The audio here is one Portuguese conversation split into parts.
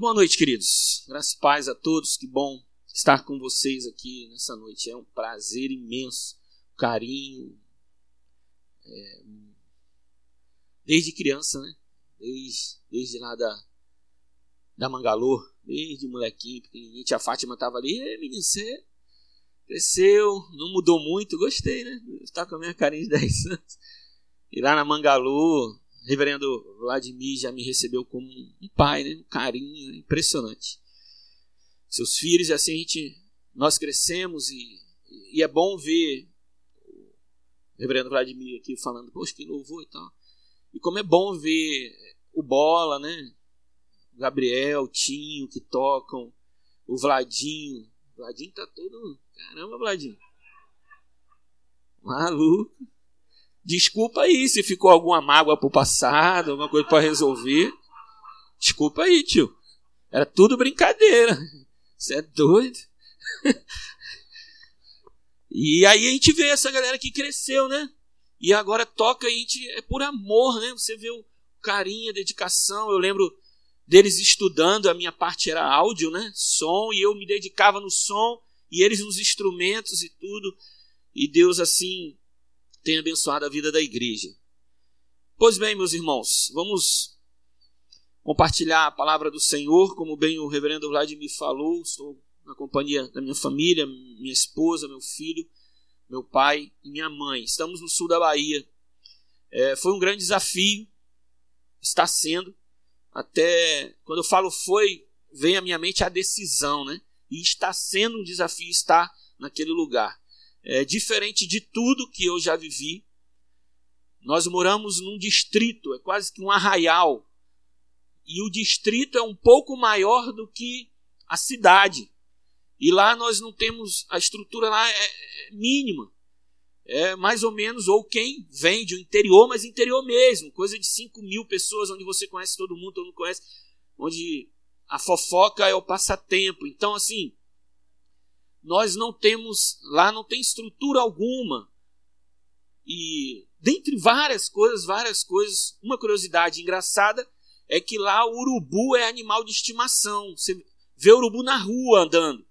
Boa noite, queridos. Graças e paz a todos. Que bom estar com vocês aqui nessa noite. É um prazer imenso, carinho. É, desde criança, né? Desde, desde lá da, da Mangalô, desde molequinho, pequenininho. Tia Fátima tava ali. E menino, você cresceu, não mudou muito. Gostei, né? Está com a minha carinha de 10 anos. E lá na Mangalô, reverendo Vladimir já me recebeu como um pai, né? um carinho impressionante. Seus filhos, assim a gente, nós crescemos e, e é bom ver o reverendo Vladimir aqui falando, poxa, que louvor e tal. E como é bom ver o Bola, né? Gabriel, o Tinho que tocam, o Vladinho. O Vladinho tá todo. Caramba, Vladinho. Maluco. Desculpa aí se ficou alguma mágoa pro passado, alguma coisa para resolver. Desculpa aí, tio. Era tudo brincadeira. Você é doido? e aí a gente vê essa galera que cresceu, né? E agora toca a gente é por amor, né? Você vê o carinho, a dedicação. Eu lembro deles estudando, a minha parte era áudio, né? Som, e eu me dedicava no som e eles nos instrumentos e tudo. E Deus assim tem abençoado a vida da igreja. Pois bem, meus irmãos, vamos compartilhar a palavra do Senhor, como bem o reverendo Vladimir falou. Estou na companhia da minha família, minha esposa, meu filho, meu pai e minha mãe. Estamos no sul da Bahia. É, foi um grande desafio, está sendo. Até quando eu falo foi, vem à minha mente a decisão, né? E está sendo um desafio estar naquele lugar é, diferente de tudo que eu já vivi. Nós moramos num distrito, é quase que um arraial. E o distrito é um pouco maior do que a cidade. E lá nós não temos, a estrutura lá é, é mínima. É mais ou menos, ou quem vem de um interior, mas interior mesmo, coisa de 5 mil pessoas, onde você conhece todo mundo, todo mundo conhece, onde a fofoca é o passatempo. Então, assim, nós não temos, lá não tem estrutura alguma. E dentre várias coisas, várias coisas, uma curiosidade engraçada é que lá o urubu é animal de estimação. Você vê urubu na rua andando.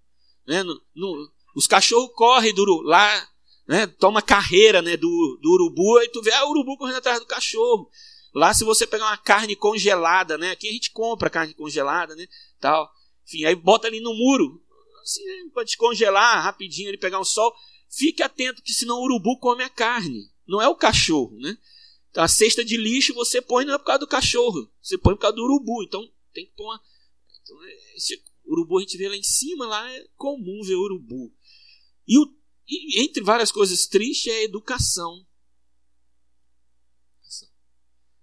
Né? No, no, os cachorros correm do lá, né? toma carreira né? do, do urubu, e tu vê ah, o urubu correndo atrás do cachorro. Lá, se você pegar uma carne congelada, né? Aqui a gente compra carne congelada, né? Tal. Enfim, aí bota ali no muro assim, para descongelar rapidinho, ele pegar um sol. Fique atento que senão o urubu come a carne, não é o cachorro, né? Então, a cesta de lixo você põe não é por causa do cachorro, você põe por causa do urubu. Então tem que pôr uma. Então, é, esse urubu a gente vê lá em cima, lá é comum ver urubu. E, o, e entre várias coisas tristes é a educação.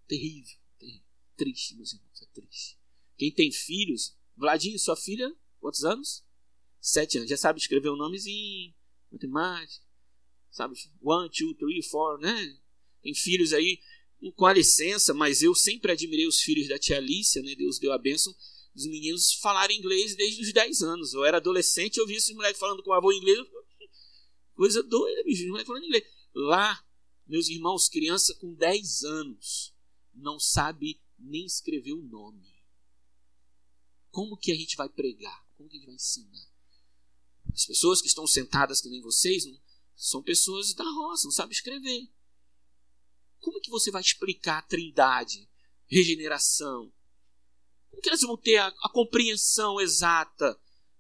Terrível, terrível. Triste, meus irmãos, é triste. Quem tem filhos, Vladinho, sua filha, quantos anos? Sete anos, já sabe escrever o nomezinho, matemática, sabe? One, two, three, four, né? Tem filhos aí, com a licença, mas eu sempre admirei os filhos da tia Alicia, né? Deus deu a bênção dos meninos falarem inglês desde os 10 anos. Eu era adolescente, eu vi esses moleques falando com o avô inglês. Coisa doida, bicho, os moleques falando inglês. Lá, meus irmãos, criança com 10 anos, não sabe nem escrever o nome. Como que a gente vai pregar? Como que a gente vai ensinar? As pessoas que estão sentadas que nem vocês não, são pessoas da roça, não sabem escrever. Como é que você vai explicar a trindade, regeneração? Como que elas vão ter a, a compreensão exata?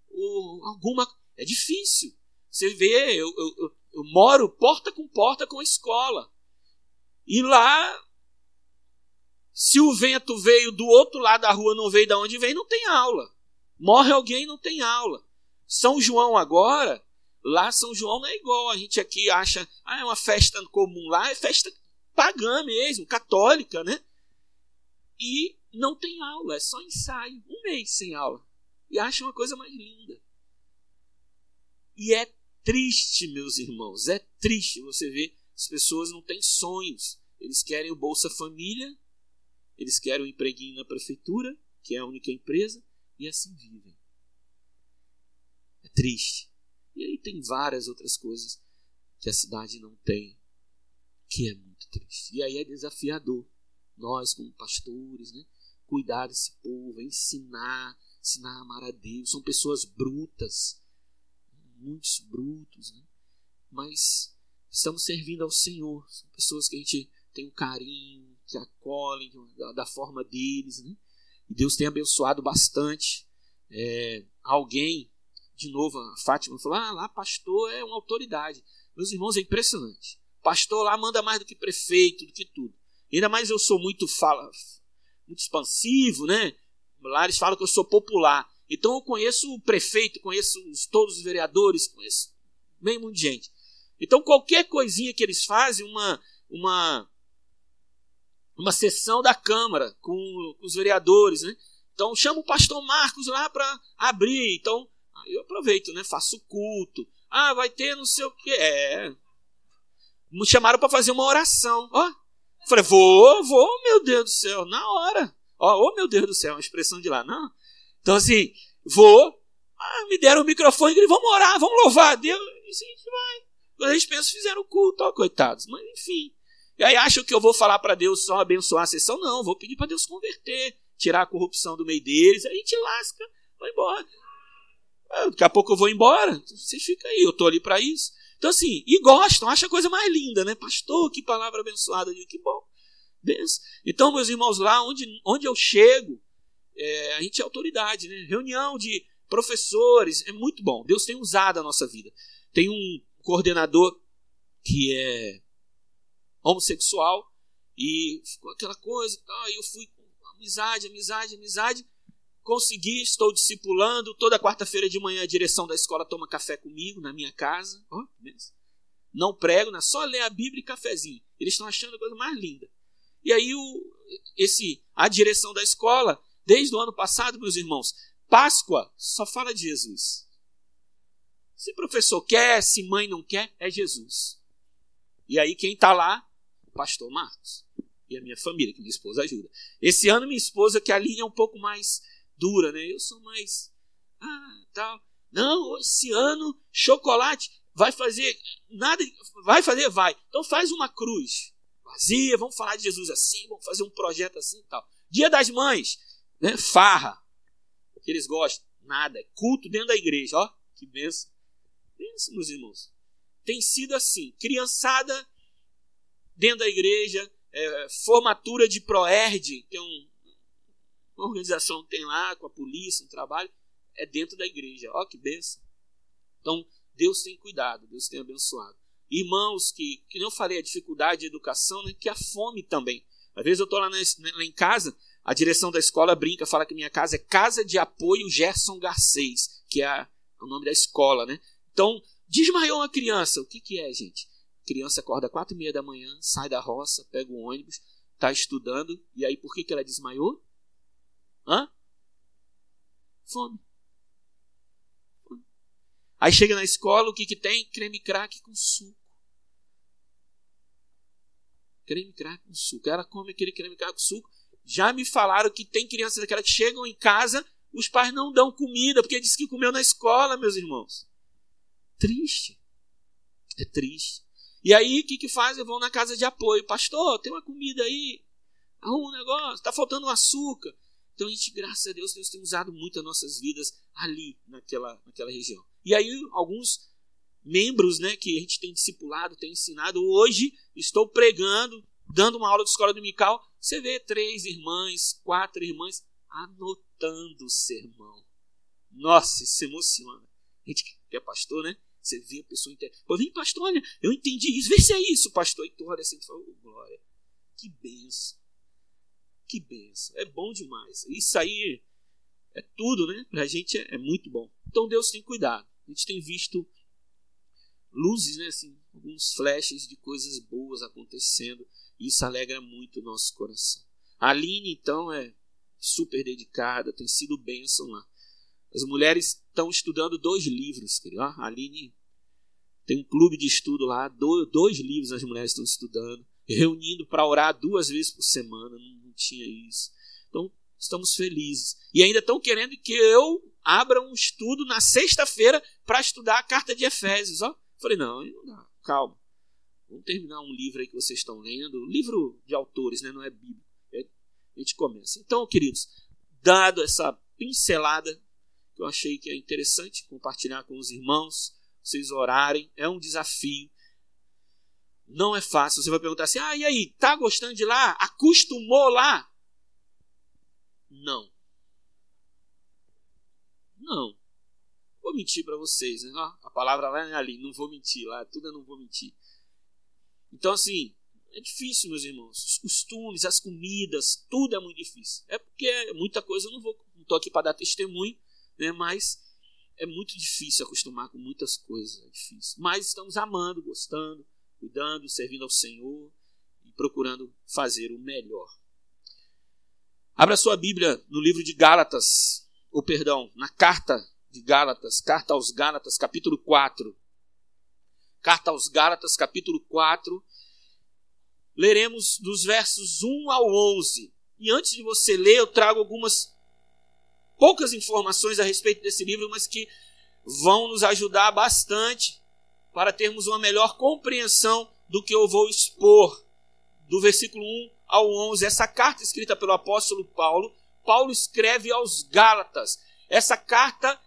Ou alguma. É difícil. Você vê, eu, eu, eu, moro porta com porta com a escola. E lá, se o vento veio do outro lado da rua, não veio de onde veio, não tem aula. Morre alguém, não tem aula. São João agora, lá São João não é igual a gente aqui acha, ah, é uma festa comum, lá é festa pagã mesmo, católica, né? E não tem aula, é só ensaio, um mês sem aula. E acha uma coisa mais linda. E é triste, meus irmãos, é triste você ver as pessoas não têm sonhos. Eles querem o Bolsa Família, eles querem o empreguinho na prefeitura, que é a única empresa, e assim vivem. É triste. E aí tem várias outras coisas que a cidade não tem, que é muito triste. E aí é desafiador. Nós, como pastores, né, cuidar desse povo, ensinar, ensinar a amar a Deus. São pessoas brutas, muitos brutos, né? mas estamos servindo ao Senhor. São pessoas que a gente tem um carinho, que acolhem da, da forma deles. Né? E Deus tem abençoado bastante. É, alguém, de novo, a Fátima falou: ah, lá pastor é uma autoridade. Meus irmãos, é impressionante. Pastor lá manda mais do que prefeito, do que tudo. Ainda mais eu sou muito fala, muito expansivo, né? Lá eles falam que eu sou popular. Então eu conheço o prefeito, conheço todos os vereadores, conheço mundo de gente. Então qualquer coisinha que eles fazem, uma uma uma sessão da Câmara com, com os vereadores, né? Então chama o pastor Marcos lá para abrir. Então eu aproveito, né? Faço culto. Ah, vai ter não sei o que. É. Me chamaram para fazer uma oração. Ó, falei, vou, vou, meu Deus do céu, na hora. Ó, oh, meu Deus do céu, uma expressão de lá, não. Então assim, vou. Ah, me deram o microfone e vamos orar, vamos louvar a Deus. E assim, a gente vai. Quando a gente pensa, fizeram o culto, ó, coitados. Mas enfim. E aí acham que eu vou falar para Deus só abençoar a sessão? Não, vou pedir para Deus converter, tirar a corrupção do meio deles, aí a gente lasca, vai embora. Ah, daqui a pouco eu vou embora, vocês ficam aí, eu tô ali para isso. Então assim, e gostam, acha a coisa mais linda, né? Pastor, que palavra abençoada, que bom. Benção. Então, meus irmãos, lá onde, onde eu chego, é, a gente é autoridade, né? Reunião de professores, é muito bom. Deus tem usado a nossa vida. Tem um coordenador que é homossexual e ficou aquela coisa, ah, eu fui amizade, amizade, amizade, consegui, estou discipulando, toda quarta-feira de manhã a direção da escola toma café comigo na minha casa, oh, não prego, né? só ler a Bíblia e cafezinho. Eles estão achando a coisa mais linda. E aí o, esse, a direção da escola, desde o ano passado, meus irmãos, Páscoa só fala de Jesus. Se professor quer, se mãe não quer, é Jesus. E aí quem está lá pastor Marcos e a minha família, que minha esposa ajuda. Esse ano minha esposa, que a linha é um pouco mais dura, né? Eu sou mais ah, tal. Não, esse ano chocolate vai fazer nada, vai fazer, vai. Então faz uma cruz vazia, vamos falar de Jesus assim, vamos fazer um projeto assim tal. Dia das Mães, né? Farra, que eles gostam, nada, culto dentro da igreja, ó, que benção. Benção, meus irmãos. Tem sido assim, criançada dentro da igreja, é, formatura de Proerd, que é um, uma organização tem lá com a polícia, um trabalho, é dentro da igreja. Ó que benção. Então, Deus tem cuidado, Deus tem abençoado. Irmãos, que, que não falei, a dificuldade de educação, né, que a fome também. Às vezes eu estou lá, lá em casa, a direção da escola brinca, fala que minha casa é Casa de Apoio Gerson Garcês, que é, a, é o nome da escola, né? Então, desmaiou uma criança. O que, que é, gente? criança acorda quatro e meia da manhã, sai da roça, pega o ônibus, está estudando, e aí por que, que ela desmaiou? Hã? Fome. Aí chega na escola, o que, que tem? Creme crack com suco. Creme crack com suco. Ela come aquele creme crack com suco. Já me falaram que tem crianças daquelas que chegam em casa, os pais não dão comida, porque diz que comeu na escola, meus irmãos. Triste. É triste. E aí, o que, que faz? Vão na casa de apoio. Pastor, tem uma comida aí. Arruma um negócio. Tá faltando açúcar. Então, a gente, graças a Deus, Deus tem usado muito as nossas vidas ali, naquela, naquela região. E aí, alguns membros né, que a gente tem discipulado, tem ensinado. Hoje, estou pregando, dando uma aula de escola dominical. Você vê três irmãs, quatro irmãs anotando o sermão. Nossa, isso emociona. A gente que é pastor, né? Você vê a pessoa inteira. Pô, vem, pastor, olha, eu entendi isso. Vê se é isso, pastor. E tu olha assim e fala, oh, glória. Que benção. Que benção. É bom demais. Isso aí é tudo, né? Pra gente é, é muito bom. Então Deus tem cuidado. A gente tem visto luzes, né? Assim, alguns flashes de coisas boas acontecendo. Isso alegra muito o nosso coração. A Aline, então, é super dedicada, tem sido bênção lá. As mulheres estão estudando dois livros, querido. A Aline tem um clube de estudo lá, dois livros as mulheres estão estudando, reunindo para orar duas vezes por semana, não, não tinha isso. Então, estamos felizes. E ainda estão querendo que eu abra um estudo na sexta-feira para estudar a carta de Efésios. Ó. Falei, não, não dá, calma. Vamos terminar um livro aí que vocês estão lendo, livro de autores, né? não é Bíblia. É, a gente começa. Então, queridos, dado essa pincelada que eu achei que é interessante compartilhar com os irmãos, vocês orarem, é um desafio. Não é fácil. Você vai perguntar assim: "Ah, e aí, tá gostando de lá? Acostumou lá?" Não. Não. Vou mentir para vocês, né? A palavra lá é ali, não vou mentir lá, tudo eu não vou mentir. Então assim, é difícil, meus irmãos. Os costumes, as comidas, tudo é muito difícil. É porque é muita coisa eu não vou, não tô aqui para dar testemunho, né? Mas é muito difícil acostumar com muitas coisas, é difícil. Mas estamos amando, gostando, cuidando, servindo ao Senhor e procurando fazer o melhor. Abra sua Bíblia no livro de Gálatas, ou perdão, na carta de Gálatas, carta aos Gálatas, capítulo 4. Carta aos Gálatas, capítulo 4. Leremos dos versos 1 ao 11. E antes de você ler, eu trago algumas poucas informações a respeito desse livro, mas que vão nos ajudar bastante para termos uma melhor compreensão do que eu vou expor do versículo 1 ao 11. Essa carta escrita pelo apóstolo Paulo, Paulo escreve aos Gálatas. Essa carta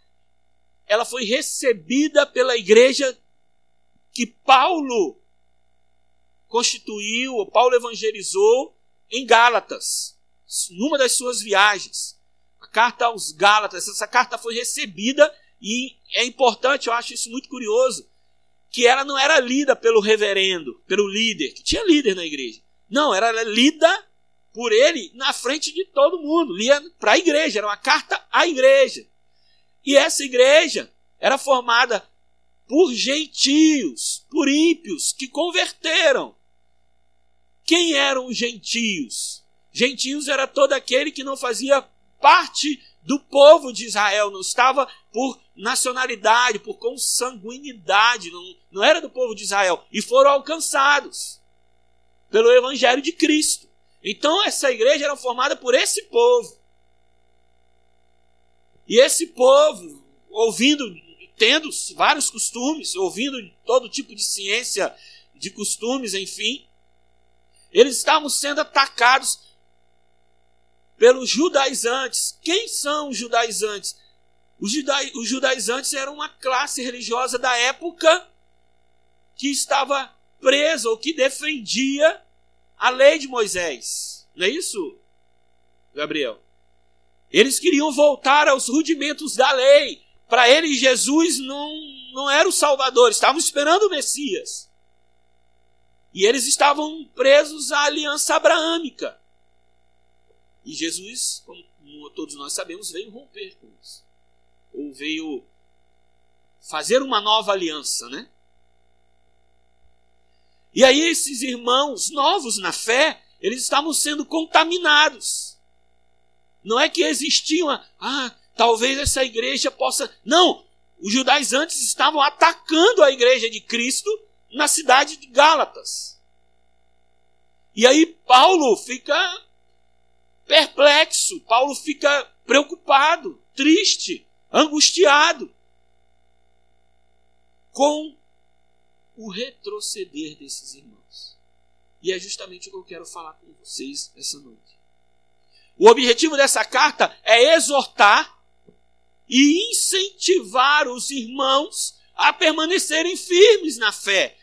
ela foi recebida pela igreja que Paulo constituiu, Paulo evangelizou em Gálatas, numa das suas viagens. A carta aos Gálatas, essa carta foi recebida e é importante, eu acho isso muito curioso, que ela não era lida pelo reverendo, pelo líder, que tinha líder na igreja. Não, era lida por ele na frente de todo mundo, lia para a igreja, era uma carta à igreja. E essa igreja era formada por gentios, por ímpios que converteram. Quem eram os gentios? Gentios era todo aquele que não fazia parte do povo de Israel, não estava por nacionalidade, por consanguinidade, não, não era do povo de Israel, e foram alcançados pelo Evangelho de Cristo. Então essa igreja era formada por esse povo. E esse povo, ouvindo, tendo vários costumes, ouvindo todo tipo de ciência, de costumes, enfim, eles estavam sendo atacados pelos judaizantes. Quem são os judaizantes? Os, os judaizantes eram uma classe religiosa da época que estava presa ou que defendia a lei de Moisés. Não é isso, Gabriel? Eles queriam voltar aos rudimentos da lei. Para eles, Jesus não, não era o Salvador, estavam esperando o Messias. E eles estavam presos à aliança abraâmica. E Jesus, como todos nós sabemos, veio romper com isso. Ou veio fazer uma nova aliança, né? E aí esses irmãos novos na fé, eles estavam sendo contaminados. Não é que existiam, ah, talvez essa igreja possa. Não! Os judaizantes estavam atacando a igreja de Cristo na cidade de Gálatas. E aí Paulo fica perplexo, Paulo fica preocupado, triste, angustiado com o retroceder desses irmãos. E é justamente o que eu quero falar com vocês essa noite. O objetivo dessa carta é exortar e incentivar os irmãos a permanecerem firmes na fé,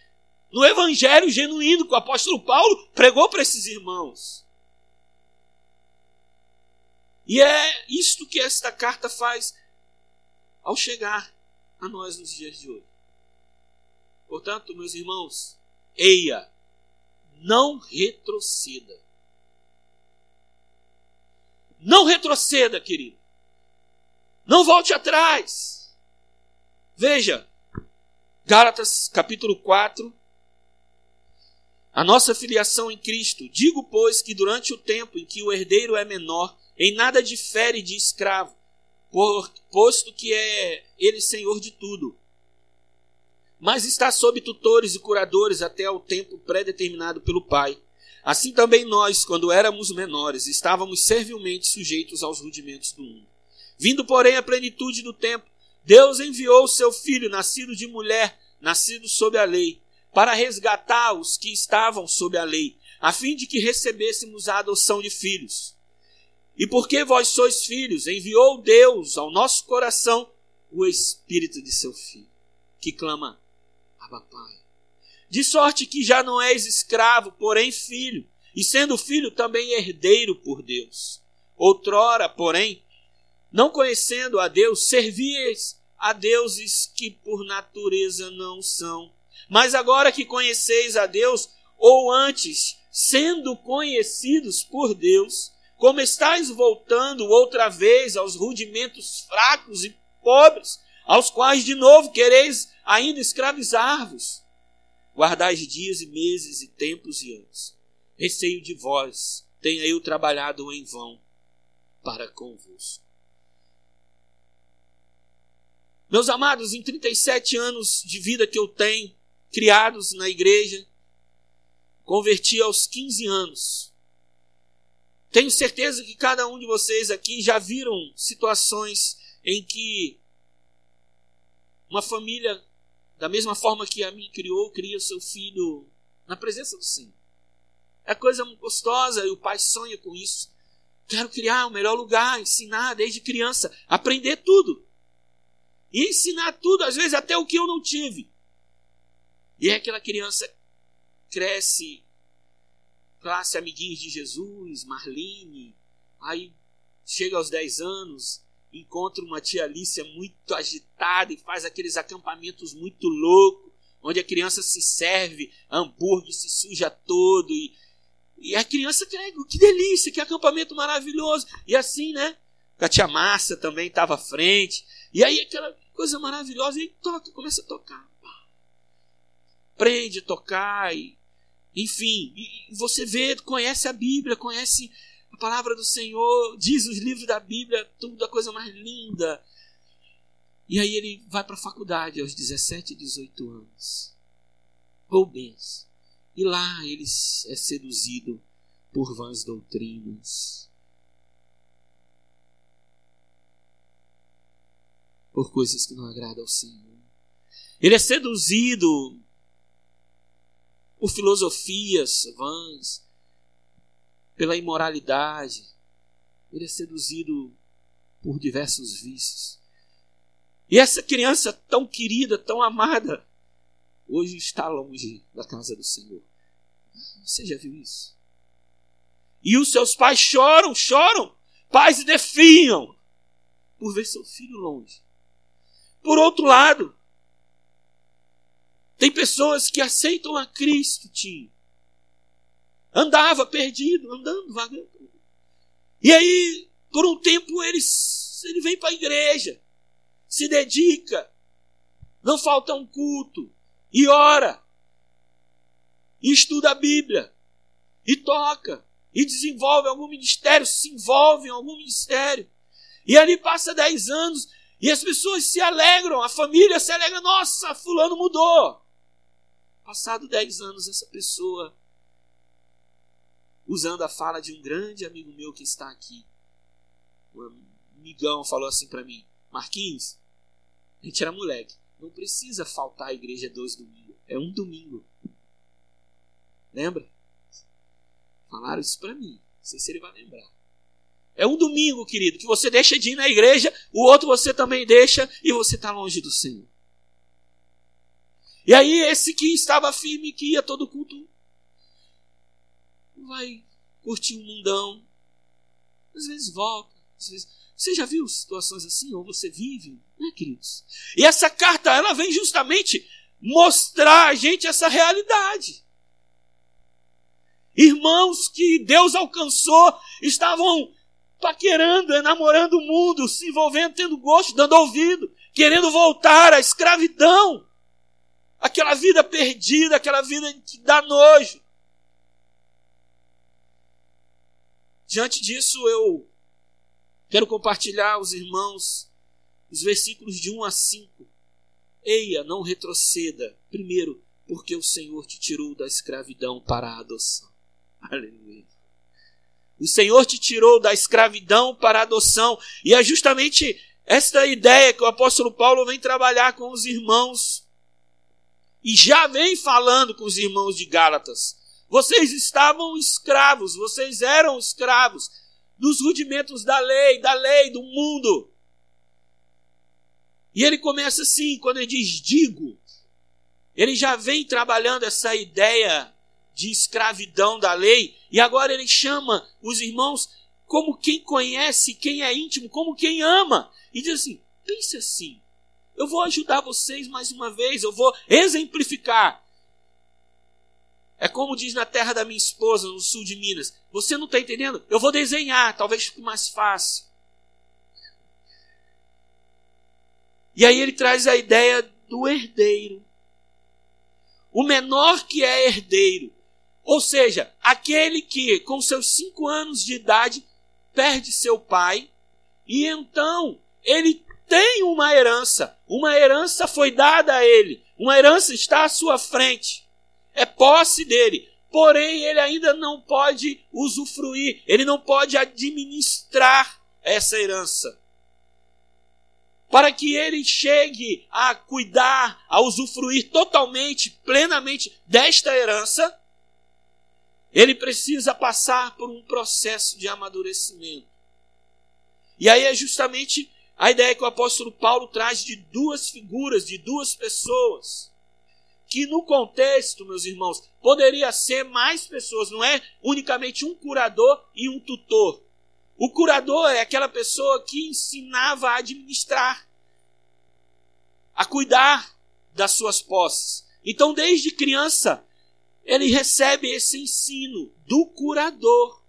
no evangelho genuíno que o apóstolo Paulo pregou para esses irmãos. E é isto que esta carta faz ao chegar a nós nos dias de hoje. Portanto, meus irmãos, eia, não retroceda. Não retroceda, querido. Não volte atrás. Veja, Gálatas capítulo 4. A nossa filiação em Cristo. Digo, pois, que durante o tempo em que o herdeiro é menor, em nada difere de escravo, posto que é ele senhor de tudo mas está sob tutores e curadores até ao tempo pré-determinado pelo Pai. Assim também nós, quando éramos menores, estávamos servilmente sujeitos aos rudimentos do mundo. Vindo, porém, a plenitude do tempo, Deus enviou o seu filho, nascido de mulher, nascido sob a lei, para resgatar os que estavam sob a lei, a fim de que recebêssemos a adoção de filhos. E porque vós sois filhos, enviou Deus ao nosso coração o Espírito de seu Filho, que clama, Abba Pai. De sorte que já não és escravo, porém filho, e sendo filho também herdeiro por Deus. Outrora, porém, não conhecendo a Deus, servias a deuses que por natureza não são. Mas agora que conheceis a Deus, ou antes, sendo conhecidos por Deus, como estáis voltando outra vez aos rudimentos fracos e pobres, aos quais de novo quereis ainda escravizar-vos. Guardais dias e meses e tempos e anos. Receio de vós, tenha eu trabalhado em vão para convosco. Meus amados, em 37 anos de vida que eu tenho, criados na igreja, converti aos 15 anos. Tenho certeza que cada um de vocês aqui já viram situações em que uma família, da mesma forma que a mim criou, cria seu filho na presença do Senhor. É coisa gostosa e o pai sonha com isso. Quero criar o melhor lugar, ensinar desde criança, aprender tudo. E ensinar tudo, às vezes até o que eu não tive. E é aquela criança cresce, classe Amiguinhos de Jesus, Marlene, aí chega aos 10 anos, encontra uma tia Alicia muito agitada e faz aqueles acampamentos muito loucos, onde a criança se serve hambúrguer, se suja todo e, e a criança que delícia, que acampamento maravilhoso. E assim, né? A tia Márcia também estava à frente. E aí aquela coisa maravilhosa, e toca, começa a tocar. Aprende a tocar, e, enfim, você vê, conhece a Bíblia, conhece a palavra do Senhor, diz os livros da Bíblia, tudo a coisa mais linda. E aí ele vai para a faculdade aos 17, 18 anos. Ou bens. E lá ele é seduzido por vãs doutrinas. por coisas que não agradam ao Senhor. Ele é seduzido por filosofias vãs, pela imoralidade. Ele é seduzido por diversos vícios. E essa criança tão querida, tão amada, hoje está longe da casa do Senhor. Você já viu isso? E os seus pais choram, choram, pais defiam por ver seu filho longe. Por outro lado, tem pessoas que aceitam a Cristo, tio. Andava perdido, andando, vagando. E aí, por um tempo, ele, ele vem para a igreja, se dedica, não falta um culto, e ora, e estuda a Bíblia, e toca, e desenvolve algum ministério, se envolve em algum ministério. E ali passa dez anos e as pessoas se alegram, a família se alegra, nossa, fulano mudou. Passado dez anos, essa pessoa, usando a fala de um grande amigo meu que está aqui, um amigão falou assim para mim, Marquinhos, a gente era moleque, não precisa faltar a igreja dois domingos, é um domingo. Lembra? Falaram isso para mim, não sei se ele vai lembrar. É um domingo, querido, que você deixa de ir na igreja, o outro você também deixa e você está longe do Senhor. E aí, esse que estava firme, que ia todo culto, vai curtir um mundão, às vezes volta, às vezes. Você já viu situações assim, ou você vive, né, queridos? E essa carta, ela vem justamente mostrar a gente essa realidade. Irmãos que Deus alcançou estavam paquerando, namorando o mundo, se envolvendo, tendo gosto, dando ouvido, querendo voltar à escravidão. Aquela vida perdida, aquela vida que dá nojo. Diante disso, eu quero compartilhar aos irmãos os versículos de 1 a 5. Eia, não retroceda. Primeiro, porque o Senhor te tirou da escravidão para a adoção. Aleluia. O Senhor te tirou da escravidão para a adoção. E é justamente esta ideia que o apóstolo Paulo vem trabalhar com os irmãos. E já vem falando com os irmãos de Gálatas. Vocês estavam escravos, vocês eram escravos. dos rudimentos da lei, da lei, do mundo. E ele começa assim, quando ele diz digo, ele já vem trabalhando essa ideia de escravidão da lei, e agora ele chama os irmãos como quem conhece, quem é íntimo, como quem ama, e diz assim: pense assim, eu vou ajudar vocês mais uma vez, eu vou exemplificar. É como diz na terra da minha esposa, no sul de Minas. Você não está entendendo? Eu vou desenhar, talvez fique mais fácil. E aí ele traz a ideia do herdeiro. O menor que é herdeiro. Ou seja, aquele que, com seus cinco anos de idade, perde seu pai e então ele tem uma herança. Uma herança foi dada a ele. Uma herança está à sua frente. É posse dele. Porém, ele ainda não pode usufruir, ele não pode administrar essa herança. Para que ele chegue a cuidar, a usufruir totalmente, plenamente desta herança, ele precisa passar por um processo de amadurecimento. E aí é justamente a ideia que o apóstolo Paulo traz de duas figuras, de duas pessoas, que no contexto, meus irmãos, poderia ser mais pessoas, não é unicamente um curador e um tutor. O curador é aquela pessoa que ensinava a administrar, a cuidar das suas posses. Então, desde criança, ele recebe esse ensino do curador,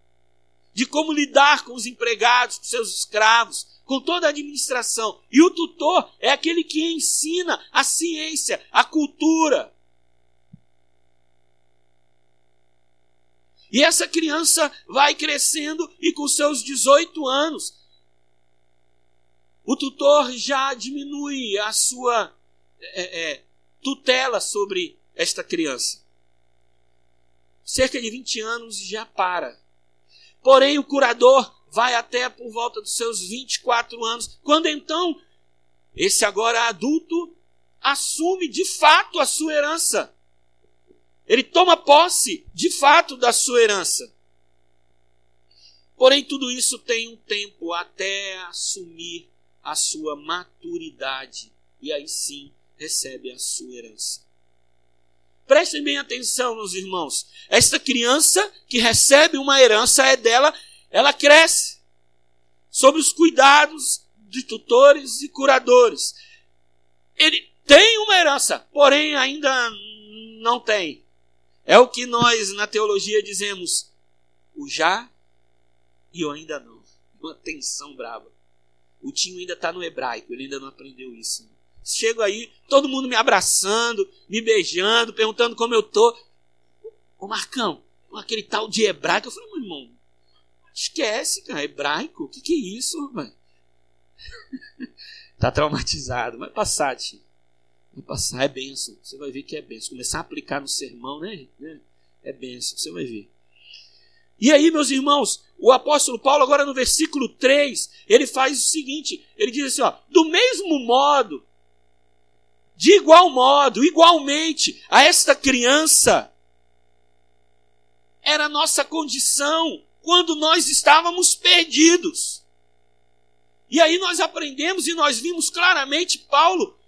de como lidar com os empregados, com seus escravos, com toda a administração. E o tutor é aquele que ensina a ciência, a cultura. E essa criança vai crescendo e com seus 18 anos, o tutor já diminui a sua é, é, tutela sobre esta criança. Cerca de 20 anos já para. Porém, o curador vai até por volta dos seus 24 anos, quando então esse agora adulto assume de fato a sua herança. Ele toma posse de fato da sua herança. Porém, tudo isso tem um tempo até assumir a sua maturidade e aí sim recebe a sua herança. Prestem bem atenção, meus irmãos. Esta criança que recebe uma herança é dela ela cresce sob os cuidados de tutores e curadores. Ele tem uma herança, porém ainda não tem. É o que nós na teologia dizemos: o já e o ainda não. Uma tensão brava. O tio ainda está no hebraico, ele ainda não aprendeu isso. Chego aí, todo mundo me abraçando, me beijando, perguntando como eu tô. Ô Marcão, aquele tal de hebraico. Eu falei, meu irmão, Esquece, cara. Hebraico? O que, que é isso, mano? tá traumatizado. Vai passar, tio. Vai passar. É benção. Você vai ver que é benção. Começar a aplicar no sermão, né? É benção. Você vai ver. E aí, meus irmãos, o apóstolo Paulo, agora no versículo 3, ele faz o seguinte: ele diz assim, ó, do mesmo modo, de igual modo, igualmente, a esta criança, era a nossa condição quando nós estávamos perdidos. E aí nós aprendemos e nós vimos claramente Paulo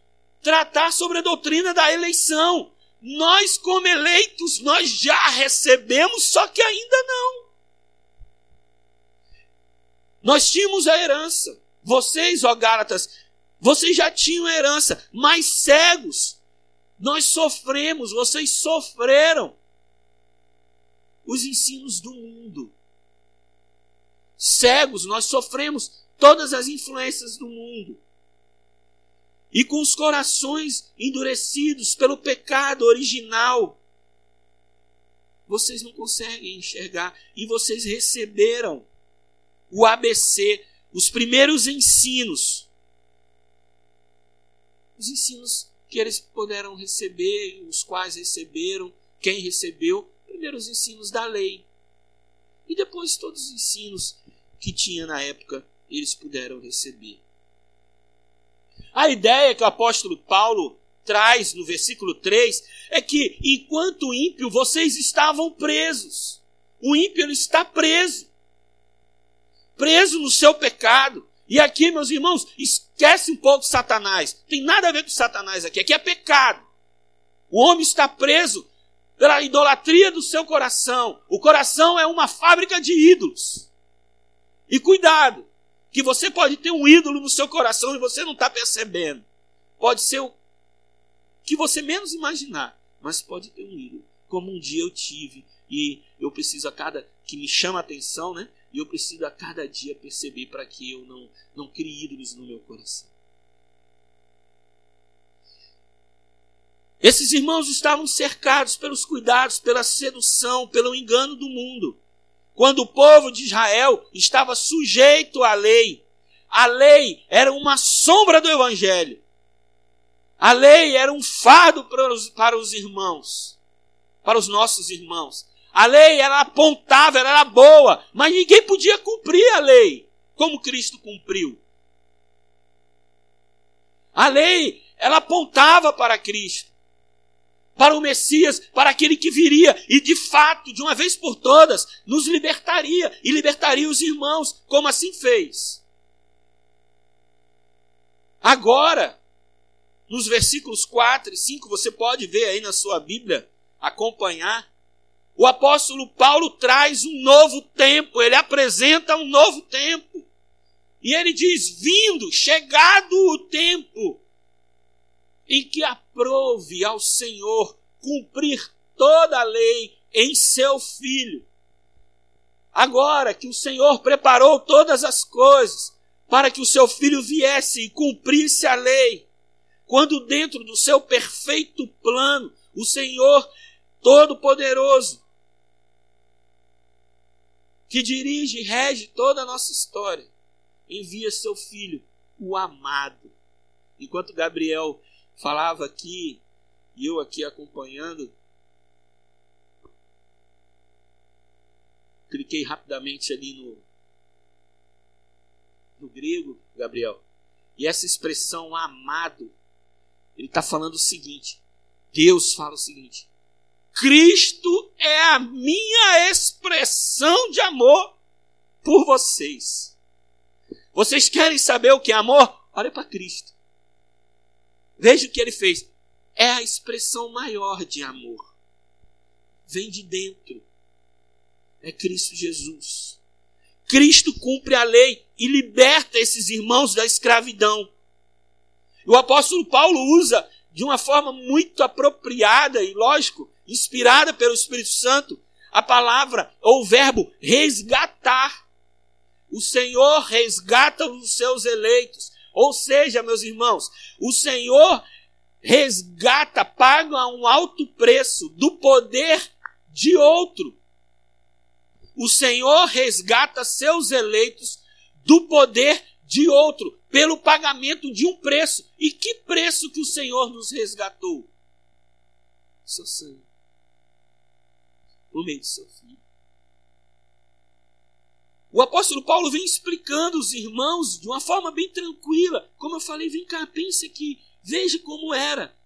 tratar sobre a doutrina da eleição. Nós, como eleitos, nós já recebemos, só que ainda não. Nós tínhamos a herança. Vocês, ó Gálatas, vocês já tinham a herança, mas cegos. Nós sofremos, vocês sofreram os ensinos do mundo cegos, nós sofremos todas as influências do mundo. E com os corações endurecidos pelo pecado original, vocês não conseguem enxergar e vocês receberam o ABC, os primeiros ensinos. Os ensinos que eles puderam receber, os quais receberam, quem recebeu, primeiro os ensinos da lei. E depois todos os ensinos que tinha na época eles puderam receber. A ideia que o apóstolo Paulo traz no versículo 3 é que enquanto ímpio vocês estavam presos. O ímpio ele está preso. preso no seu pecado. E aqui, meus irmãos, esquece um pouco Satanás. Tem nada a ver com Satanás aqui. Aqui é pecado. O homem está preso pela idolatria do seu coração. O coração é uma fábrica de ídolos. E cuidado, que você pode ter um ídolo no seu coração e você não está percebendo. Pode ser o que você menos imaginar, mas pode ter um ídolo. Como um dia eu tive e eu preciso a cada que me chama a atenção, né? E eu preciso a cada dia perceber para que eu não não crie ídolos no meu coração. Esses irmãos estavam cercados pelos cuidados, pela sedução, pelo engano do mundo. Quando o povo de Israel estava sujeito à lei, a lei era uma sombra do evangelho. A lei era um fardo para os, para os irmãos, para os nossos irmãos. A lei ela apontava, ela era boa, mas ninguém podia cumprir a lei como Cristo cumpriu. A lei ela apontava para Cristo para o Messias, para aquele que viria e de fato, de uma vez por todas, nos libertaria e libertaria os irmãos, como assim fez. Agora, nos versículos 4 e 5, você pode ver aí na sua Bíblia, acompanhar, o apóstolo Paulo traz um novo tempo, ele apresenta um novo tempo. E ele diz: vindo, chegado o tempo, em que aprove ao Senhor cumprir toda a lei em seu filho. Agora que o Senhor preparou todas as coisas para que o seu filho viesse e cumprisse a lei, quando dentro do seu perfeito plano, o Senhor Todo-Poderoso, que dirige e rege toda a nossa história, envia seu filho, o amado. Enquanto Gabriel falava aqui, e eu aqui acompanhando, cliquei rapidamente ali no, no grego, Gabriel, e essa expressão amado, ele está falando o seguinte: Deus fala o seguinte, Cristo é a minha expressão de amor por vocês. Vocês querem saber o que é amor? Olha para Cristo. Veja o que ele fez. É a expressão maior de amor. Vem de dentro. É Cristo Jesus. Cristo cumpre a lei e liberta esses irmãos da escravidão. O apóstolo Paulo usa de uma forma muito apropriada e, lógico, inspirada pelo Espírito Santo, a palavra ou o verbo resgatar. O Senhor resgata os seus eleitos. Ou seja, meus irmãos, o Senhor resgata, paga um alto preço do poder de outro. O Senhor resgata seus eleitos do poder de outro, pelo pagamento de um preço. E que preço que o Senhor nos resgatou? Seu sangue. Por meio do seu filho. O apóstolo Paulo vem explicando os irmãos de uma forma bem tranquila. Como eu falei, vem cá, pense aqui. Veja como era.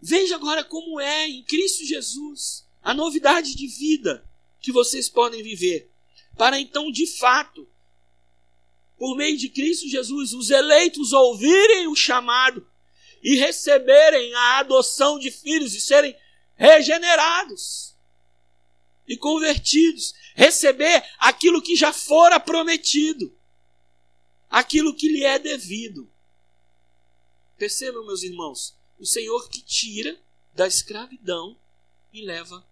Veja agora como é em Cristo Jesus. A novidade de vida que vocês podem viver. Para então, de fato, por meio de Cristo Jesus, os eleitos ouvirem o chamado e receberem a adoção de filhos e serem regenerados e convertidos receber aquilo que já fora prometido, aquilo que lhe é devido. Percebam, meus irmãos, o Senhor que tira da escravidão e leva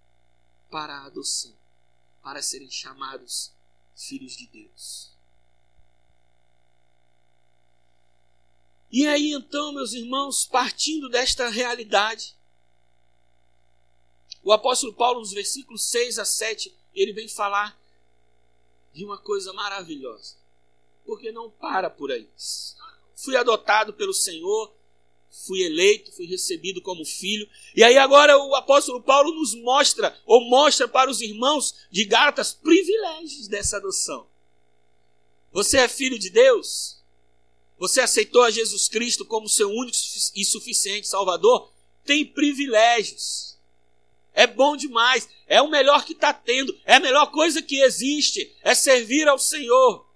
para a adoção, para serem chamados filhos de Deus. E aí então, meus irmãos, partindo desta realidade, o apóstolo Paulo, nos versículos 6 a 7, ele vem falar de uma coisa maravilhosa. Porque não para por aí. Fui adotado pelo Senhor, fui eleito, fui recebido como filho. E aí agora o apóstolo Paulo nos mostra, ou mostra para os irmãos de Gálatas, privilégios dessa adoção. Você é filho de Deus? Você aceitou a Jesus Cristo como seu único e suficiente Salvador? Tem privilégios é bom demais, é o melhor que está tendo, é a melhor coisa que existe, é servir ao Senhor.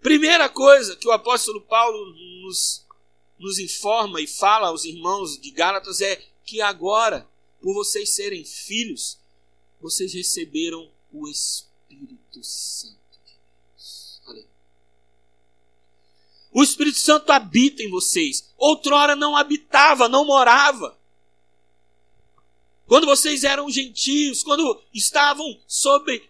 Primeira coisa que o apóstolo Paulo nos, nos informa e fala aos irmãos de Gálatas é que agora, por vocês serem filhos, vocês receberam o Espírito Santo. O Espírito Santo habita em vocês. Outrora não habitava, não morava. Quando vocês eram gentios, quando estavam sob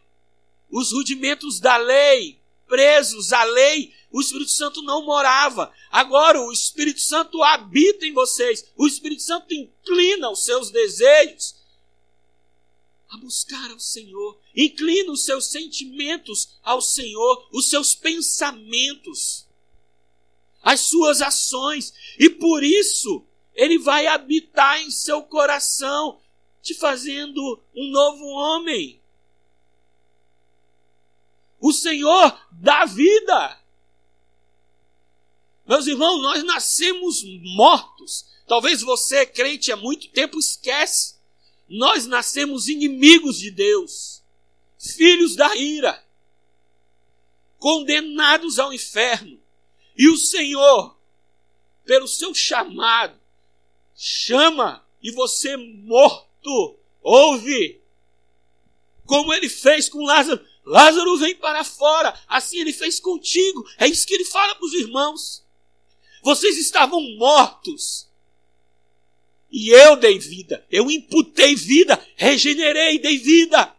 os rudimentos da lei, presos à lei, o Espírito Santo não morava. Agora o Espírito Santo habita em vocês. O Espírito Santo inclina os seus desejos a buscar ao Senhor. Inclina os seus sentimentos ao Senhor, os seus pensamentos, as suas ações. E por isso ele vai habitar em seu coração, te fazendo um novo homem. O Senhor dá vida. Meus irmãos, nós nascemos mortos. Talvez você, crente, há muito tempo esquece. Nós nascemos inimigos de Deus, filhos da ira, condenados ao inferno. E o Senhor, pelo seu chamado, chama e você morto, ouve. Como ele fez com Lázaro. Lázaro vem para fora. Assim ele fez contigo. É isso que ele fala para os irmãos. Vocês estavam mortos. E eu dei vida. Eu imputei vida. Regenerei, dei vida.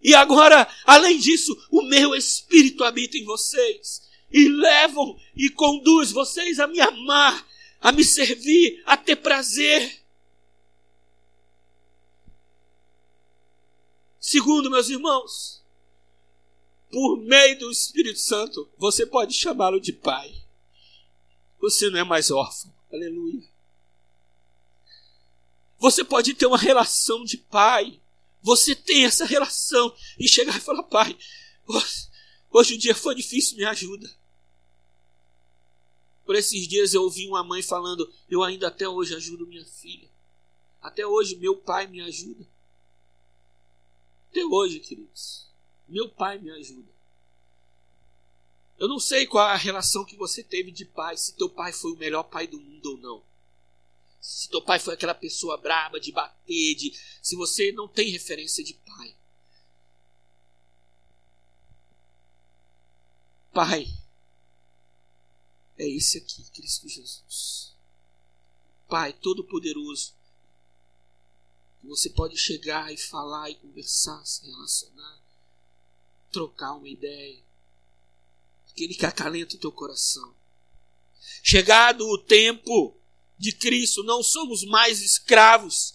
E agora, além disso, o meu espírito habita em vocês. E levam e conduz vocês a me amar, a me servir, a ter prazer. Segundo, meus irmãos, por meio do Espírito Santo, você pode chamá-lo de Pai. Você não é mais órfão. Aleluia. Você pode ter uma relação de pai. Você tem essa relação e chegar e falar: Pai, hoje o dia foi difícil, me ajuda. Por esses dias eu ouvi uma mãe falando: Eu ainda até hoje ajudo minha filha. Até hoje meu pai me ajuda. Até hoje, queridos. Meu pai me ajuda. Eu não sei qual a relação que você teve de pai, se teu pai foi o melhor pai do mundo ou não. Se teu pai foi aquela pessoa braba de bater, de se você não tem referência de pai. Pai é esse aqui, Cristo Jesus. Pai Todo-Poderoso, você pode chegar e falar e conversar, se relacionar, trocar uma ideia. Aquele que acalenta o teu coração. Chegado o tempo de Cristo, não somos mais escravos.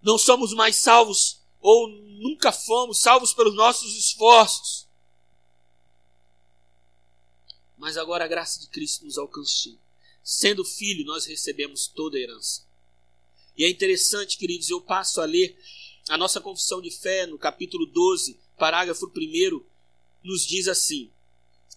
Não somos mais salvos, ou nunca fomos salvos pelos nossos esforços. Mas agora a graça de Cristo nos alcançou. Sendo filho, nós recebemos toda a herança. E é interessante, queridos, eu passo a ler a nossa confissão de fé no capítulo 12, parágrafo 1, nos diz assim: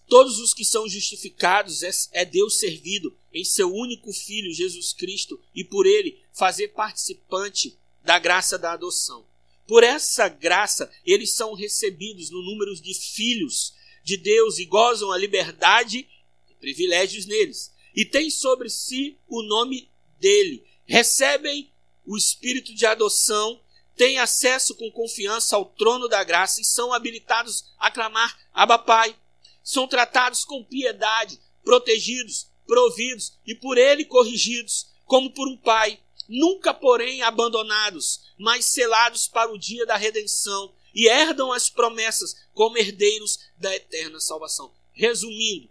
Todos os que são justificados é, é Deus servido em seu único Filho, Jesus Cristo, e por ele fazer participante da graça da adoção. Por essa graça, eles são recebidos no número de filhos de Deus e gozam a liberdade e privilégios neles e têm sobre si o nome dele. Recebem o espírito de adoção, têm acesso com confiança ao trono da graça e são habilitados a clamar Abba Pai. São tratados com piedade, protegidos, providos e por ele corrigidos, como por um pai. Nunca, porém, abandonados, mas selados para o dia da redenção e herdam as promessas como herdeiros da eterna salvação. Resumindo,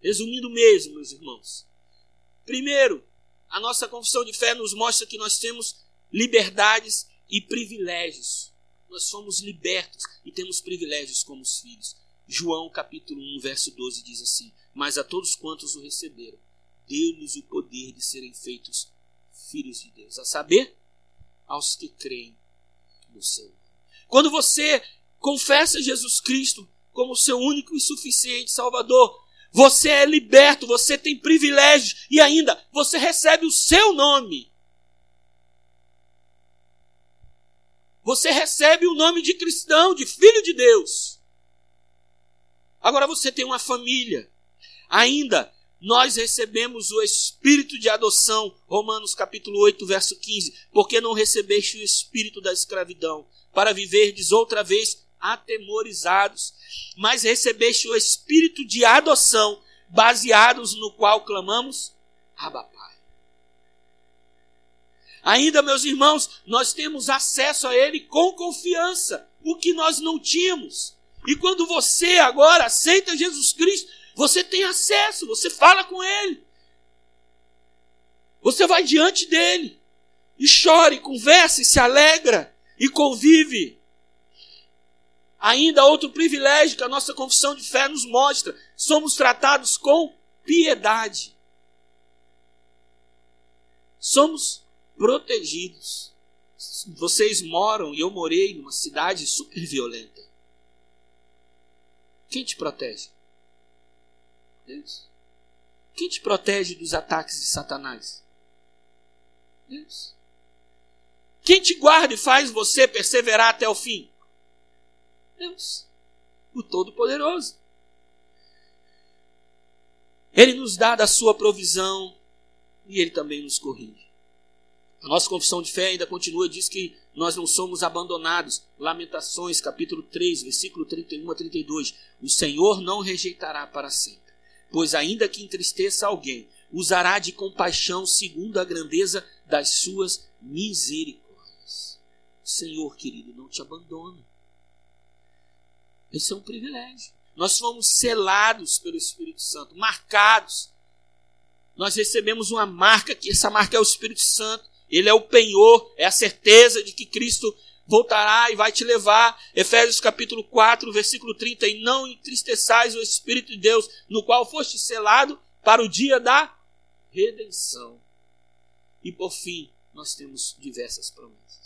Resumindo mesmo, meus irmãos. Primeiro, a nossa confissão de fé nos mostra que nós temos liberdades e privilégios. Nós somos libertos e temos privilégios como os filhos. João capítulo 1, verso 12 diz assim: Mas a todos quantos o receberam, deu-lhes o poder de serem feitos filhos de Deus, a saber, aos que creem no seu. Quando você confessa Jesus Cristo como seu único e suficiente Salvador, você é liberto, você tem privilégios e ainda você recebe o seu nome. Você recebe o nome de cristão, de filho de Deus. Agora você tem uma família. Ainda nós recebemos o espírito de adoção, Romanos capítulo 8, verso 15, porque não recebeste o espírito da escravidão, para viverdes outra vez atemorizados, mas recebeste o espírito de adoção, baseados no qual clamamos, Abba Pai. Ainda, meus irmãos, nós temos acesso a Ele com confiança, o que nós não tínhamos. E quando você agora aceita Jesus Cristo, você tem acesso, você fala com Ele. Você vai diante dele e chora, e conversa, e se alegra e convive. Ainda outro privilégio que a nossa confissão de fé nos mostra: somos tratados com piedade. Somos protegidos. Vocês moram e eu morei numa cidade super violenta. Quem te protege? Deus. Quem te protege dos ataques de Satanás? Deus. Quem te guarda e faz você perseverar até o fim? Deus, o Todo-Poderoso. Ele nos dá da sua provisão e ele também nos corrige. A nossa confissão de fé ainda continua, diz que nós não somos abandonados. Lamentações, capítulo 3, versículo 31 a 32. O Senhor não rejeitará para sempre, pois ainda que entristeça alguém, usará de compaixão segundo a grandeza das suas misericórdias. Senhor, querido, não te abandona. Esse é um privilégio. Nós fomos selados pelo Espírito Santo, marcados. Nós recebemos uma marca, que essa marca é o Espírito Santo. Ele é o penhor, é a certeza de que Cristo voltará e vai te levar. Efésios capítulo 4, versículo 30. E não entristeçais o Espírito de Deus, no qual foste selado para o dia da redenção. E por fim, nós temos diversas promessas.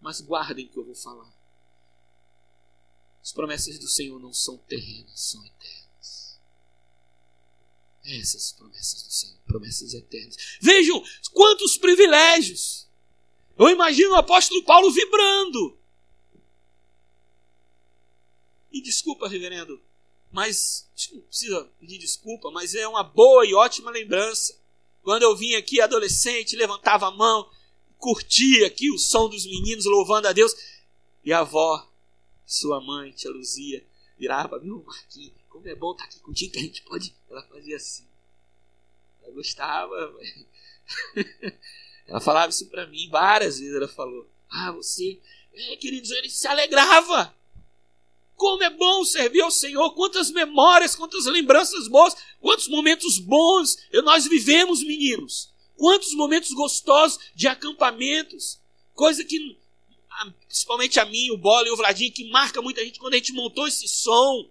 Mas guardem o que eu vou falar. As promessas do Senhor não são terrenas, são eternas. Essas promessas do Senhor, promessas eternas. Vejam quantos privilégios. Eu imagino o apóstolo Paulo vibrando. E desculpa, reverendo, mas não precisa pedir desculpa, mas é uma boa e ótima lembrança. Quando eu vim aqui adolescente, levantava a mão, curtia aqui o som dos meninos louvando a Deus, e a avó sua mãe, tia Luzia, virava ô Marquinhos, como é bom estar tá aqui contigo que a gente pode. Ela fazia assim. Ela gostava. ela falava isso para mim várias vezes. Ela falou: Ah, você. É, queridos, ele se alegrava. Como é bom servir ao Senhor, quantas memórias, quantas lembranças boas, quantos momentos bons nós vivemos, meninos. Quantos momentos gostosos de acampamentos, coisa que principalmente a mim, o Bola e o Vladinho, que marca muita gente quando a gente montou esse som.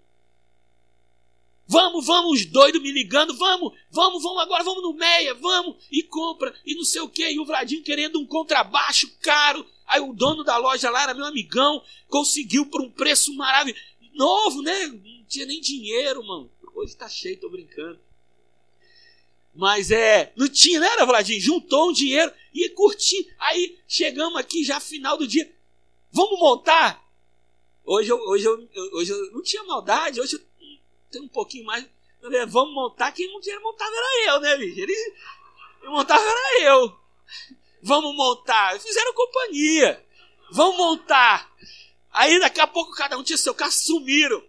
Vamos, vamos, doido me ligando, vamos, vamos, vamos agora, vamos no Meia, vamos, e compra, e não sei o que, e o Vladinho querendo um contrabaixo caro. Aí o dono da loja lá era meu amigão, conseguiu por um preço maravilhoso. Novo, né? Não tinha nem dinheiro, mano. Hoje tá cheio, tô brincando. Mas é, não tinha, né, Vladinho? Juntou um dinheiro e curti. Aí chegamos aqui já final do dia. Vamos montar? Hoje eu, hoje eu, hoje eu não tinha maldade, hoje eu tenho um pouquinho mais. Vamos montar, quem não tinha montado era eu, né, bicho? Ele, eu montava era eu. Vamos montar. Fizeram companhia. Vamos montar. Aí daqui a pouco cada um tinha seu carro, sumiram.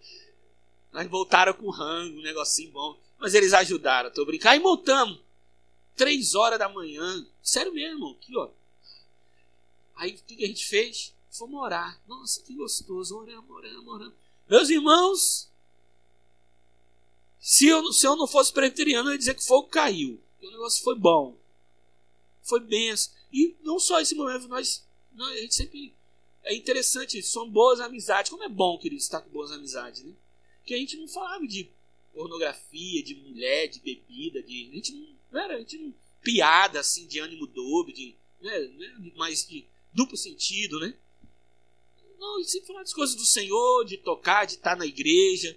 Mas voltaram com rango, um negocinho bom. Mas eles ajudaram, tô brincando. Aí montamos. Três horas da manhã. Sério mesmo, aqui, ó. Aí o que a gente fez? Fomos orar. Nossa, que gostoso. Oramos, oramos, oramos. Meus irmãos, se eu, se eu não fosse presbiteriano, eu ia dizer que o fogo caiu. O negócio foi bom. Foi benção. E não só esse momento, nós, nós, a gente sempre. É interessante, são boas amizades. Como é bom, querido, estar com boas amizades, né? Que a gente não falava de pornografia, de mulher, de bebida, de. A gente não. era, a gente não. Piada assim, de ânimo dobro, de. Né, né, mais de duplo sentido, né? Não, gente sempre fala das coisas do Senhor, de tocar, de estar na igreja.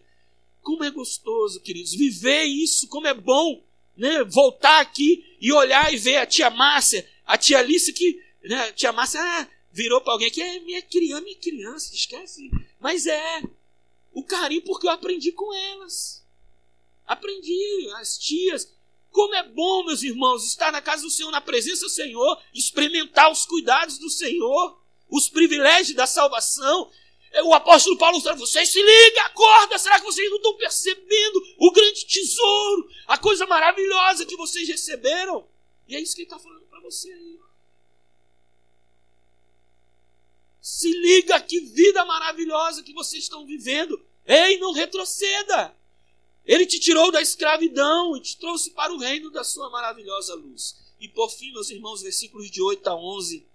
Como é gostoso, queridos, viver isso, como é bom, né? Voltar aqui e olhar e ver a tia Márcia, a tia Alice que, né? A tia Márcia, ah, virou para alguém que é minha criança, minha criança, esquece. Mas é o carinho porque eu aprendi com elas. Aprendi, as tias. Como é bom, meus irmãos, estar na casa do Senhor, na presença do Senhor, experimentar os cuidados do Senhor, os privilégios da salvação. O apóstolo Paulo fala: vocês se ligam, acorda, será que vocês não estão percebendo o grande tesouro, a coisa maravilhosa que vocês receberam? E é isso que ele está falando para você aí. Se liga que vida maravilhosa que vocês estão vivendo. Ei, não retroceda. Ele te tirou da escravidão e te trouxe para o reino da sua maravilhosa luz. E por fim, meus irmãos, versículos de 8 a 11.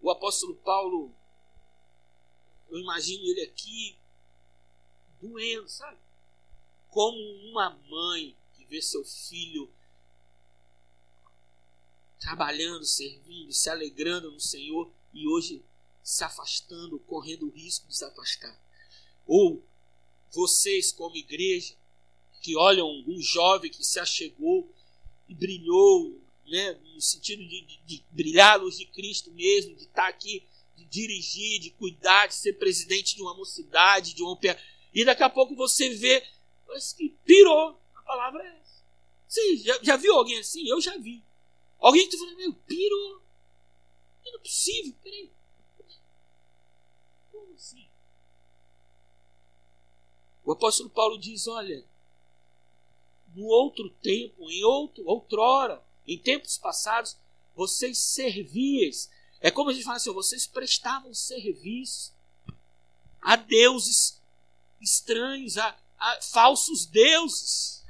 O apóstolo Paulo, eu imagino ele aqui doendo, sabe? Como uma mãe que vê seu filho trabalhando, servindo, se alegrando no Senhor e hoje se afastando, correndo o risco de se afastar. Ou vocês, como igreja, que olham um jovem que se achegou e brilhou, né, no sentido de, de, de brilhar a luz de Cristo mesmo, de estar aqui, de dirigir, de cuidar, de ser presidente de uma mocidade, de uma e daqui a pouco você vê, parece que pirou. A palavra é essa. Sim, já, já viu alguém assim? Eu já vi. Alguém que está falando, meu, pirou. Não é possível, peraí. Como assim? O apóstolo Paulo diz: olha, no outro tempo, em outro, outrora, em tempos passados, vocês servias. É como a gente fala assim: vocês prestavam serviço a deuses estranhos, a, a falsos deuses.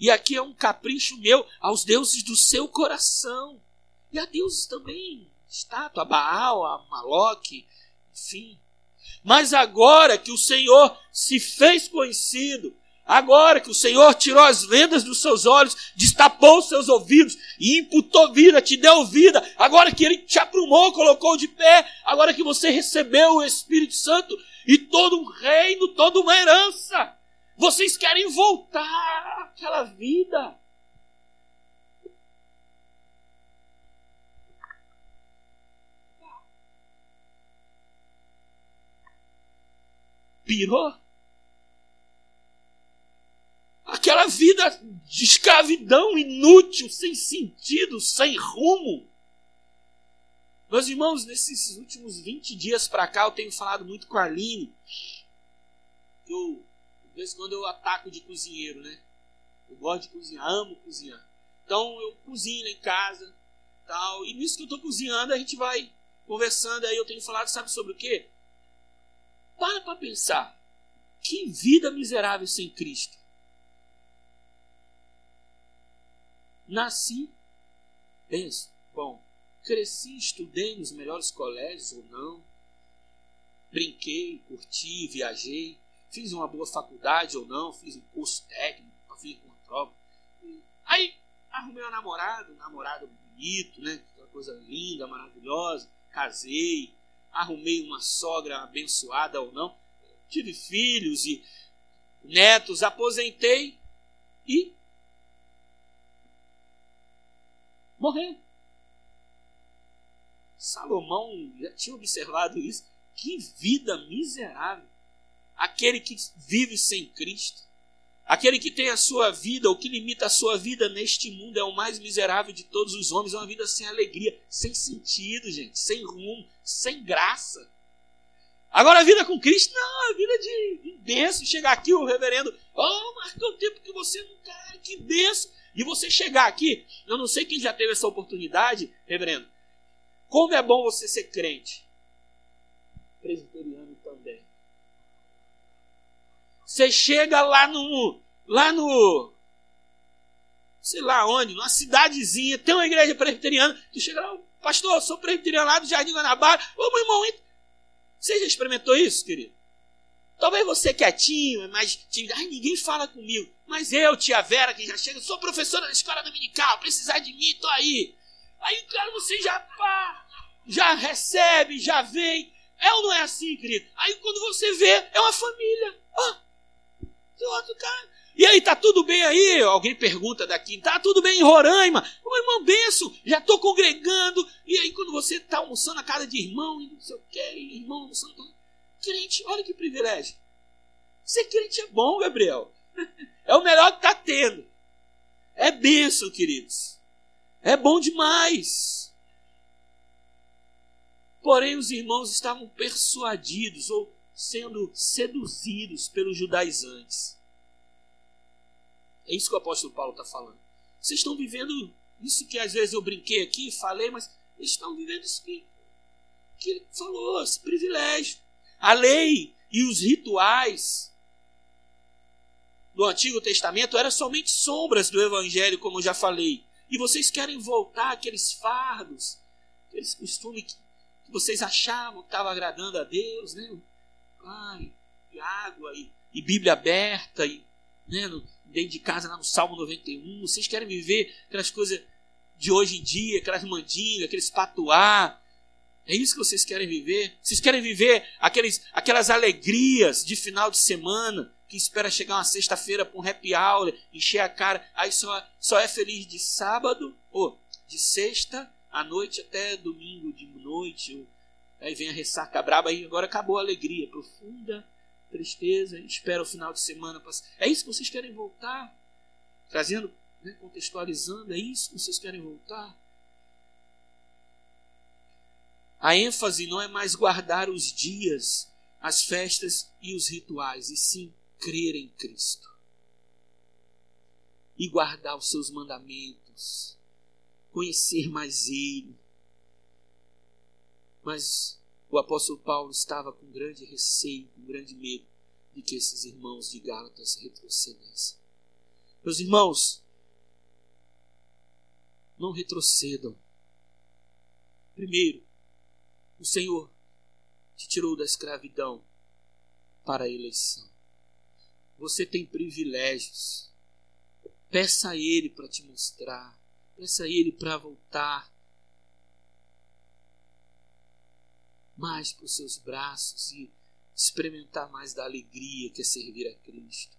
E aqui é um capricho meu aos deuses do seu coração. E a deuses também, estátua, Baal, a Maloque, enfim. Mas agora que o Senhor se fez conhecido, agora que o Senhor tirou as vendas dos seus olhos, destapou os seus ouvidos e imputou vida, te deu vida, agora que Ele te aprumou, colocou de pé, agora que você recebeu o Espírito Santo e todo um reino, toda uma herança, vocês querem voltar àquela vida. Pirou? Aquela vida de escravidão inútil, sem sentido, sem rumo. Meus irmãos, nesses últimos 20 dias para cá, eu tenho falado muito com a Aline. Eu vez em quando eu ataco de cozinheiro, né? Eu gosto de cozinhar, amo cozinhar. Então eu cozinho em casa, tal. E nisso que eu estou cozinhando, a gente vai conversando. Aí eu tenho falado, sabe sobre o quê? Para para pensar. Que vida miserável sem Cristo. Nasci, penso, bom, cresci, estudei nos melhores colégios ou não, brinquei, curti, viajei, fiz uma boa faculdade ou não, fiz um curso técnico, fiz uma prova. Aí arrumei um namorado, um namorado bonito, né? Aquela coisa linda, maravilhosa. Casei, arrumei uma sogra abençoada ou não. Tive filhos e netos, aposentei e morri. Salomão já tinha observado isso. Que vida miserável aquele que vive sem Cristo. Aquele que tem a sua vida, ou que limita a sua vida neste mundo, é o mais miserável de todos os homens. É uma vida sem alegria, sem sentido, gente, sem rumo, sem graça. Agora a vida com Cristo, não, a vida de, de benção. Chegar aqui, o reverendo, oh, marcou o tempo que você não está, que benção. E você chegar aqui, eu não sei quem já teve essa oportunidade, reverendo. Como é bom você ser crente. Presbiteriano também. Você chega lá no. lá no. sei lá onde, numa cidadezinha, tem uma igreja presbiteriana, tu chega lá, pastor, eu sou presbiteriano lá do Jardim Guanabara. Ô meu irmão, você já experimentou isso, querido? Talvez você quietinho, mas ai, ninguém fala comigo. Mas eu, tia Vera, que já chega, sou professora da escola dominical, precisar de mim, tô aí. Aí, cara, você já pá, já recebe, já vem. É ou não é assim, querido? Aí quando você vê, é uma família. Ah, outro cara. E aí, tá tudo bem aí? Alguém pergunta daqui, tá tudo bem em Roraima? Ô irmão Benção, já tô congregando. E aí, quando você tá almoçando na casa de irmão, e não sei o que, irmão almoçando. Crente, olha que privilégio. Ser crente é bom, Gabriel. É o melhor que tá tendo. É bênção, queridos. É bom demais. Porém, os irmãos estavam persuadidos ou sendo seduzidos pelos judaizantes. É isso que o apóstolo Paulo está falando. Vocês estão vivendo isso que às vezes eu brinquei aqui, falei, mas eles estão vivendo isso que, que ele falou, esse privilégio. A lei e os rituais do Antigo Testamento eram somente sombras do Evangelho, como eu já falei. E vocês querem voltar àqueles fardos, aqueles costumes que, vocês achavam que estava agradando a Deus, né? Pai, e água, e, e Bíblia aberta, e né, no, dentro de casa, lá no Salmo 91. Vocês querem viver aquelas coisas de hoje em dia, aquelas mandingas, aqueles patuá. É isso que vocês querem viver? Vocês querem viver aqueles, aquelas alegrias de final de semana, que espera chegar uma sexta-feira para um happy hour, encher a cara, aí só, só é feliz de sábado, ou de sexta à noite até domingo de noite, ou, aí vem a ressaca braba, aí agora acabou a alegria profunda tristeza, espera o final de semana passar. É isso que vocês querem voltar? Trazendo, né, contextualizando, é isso que vocês querem voltar? A ênfase não é mais guardar os dias, as festas e os rituais, e sim crer em Cristo. E guardar os seus mandamentos, conhecer mais Ele. Mas o apóstolo Paulo estava com grande receio, com grande medo de que esses irmãos de Gálatas retrocedessem. Meus irmãos, não retrocedam. Primeiro, o Senhor te tirou da escravidão para a eleição. Você tem privilégios. Peça a Ele para te mostrar. Peça a Ele para voltar. Mais para os seus braços e experimentar mais da alegria que é servir a Cristo.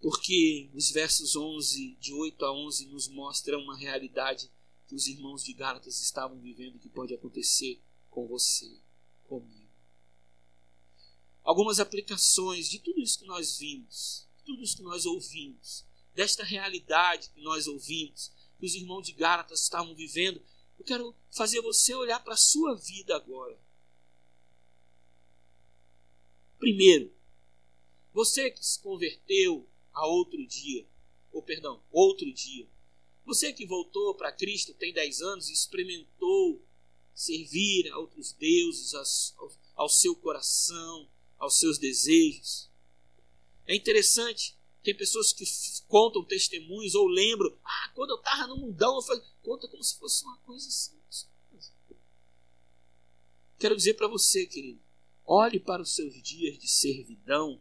Porque os versos 11, de 8 a 11, nos mostram uma realidade que os irmãos de Gálatas estavam vivendo que pode acontecer com você, comigo. Algumas aplicações de tudo isso que nós vimos, tudo isso que nós ouvimos, desta realidade que nós ouvimos, que os irmãos de Gálatas estavam vivendo eu quero fazer você olhar para a sua vida agora. Primeiro, você que se converteu a outro dia, ou perdão, outro dia. Você que voltou para Cristo tem 10 anos e experimentou servir a outros deuses, ao, ao seu coração, aos seus desejos. É interessante tem pessoas que contam testemunhos ou lembram, ah, quando eu estava no mundão, eu falei, conta como se fosse uma coisa assim. Quero dizer para você, querido, olhe para os seus dias de servidão.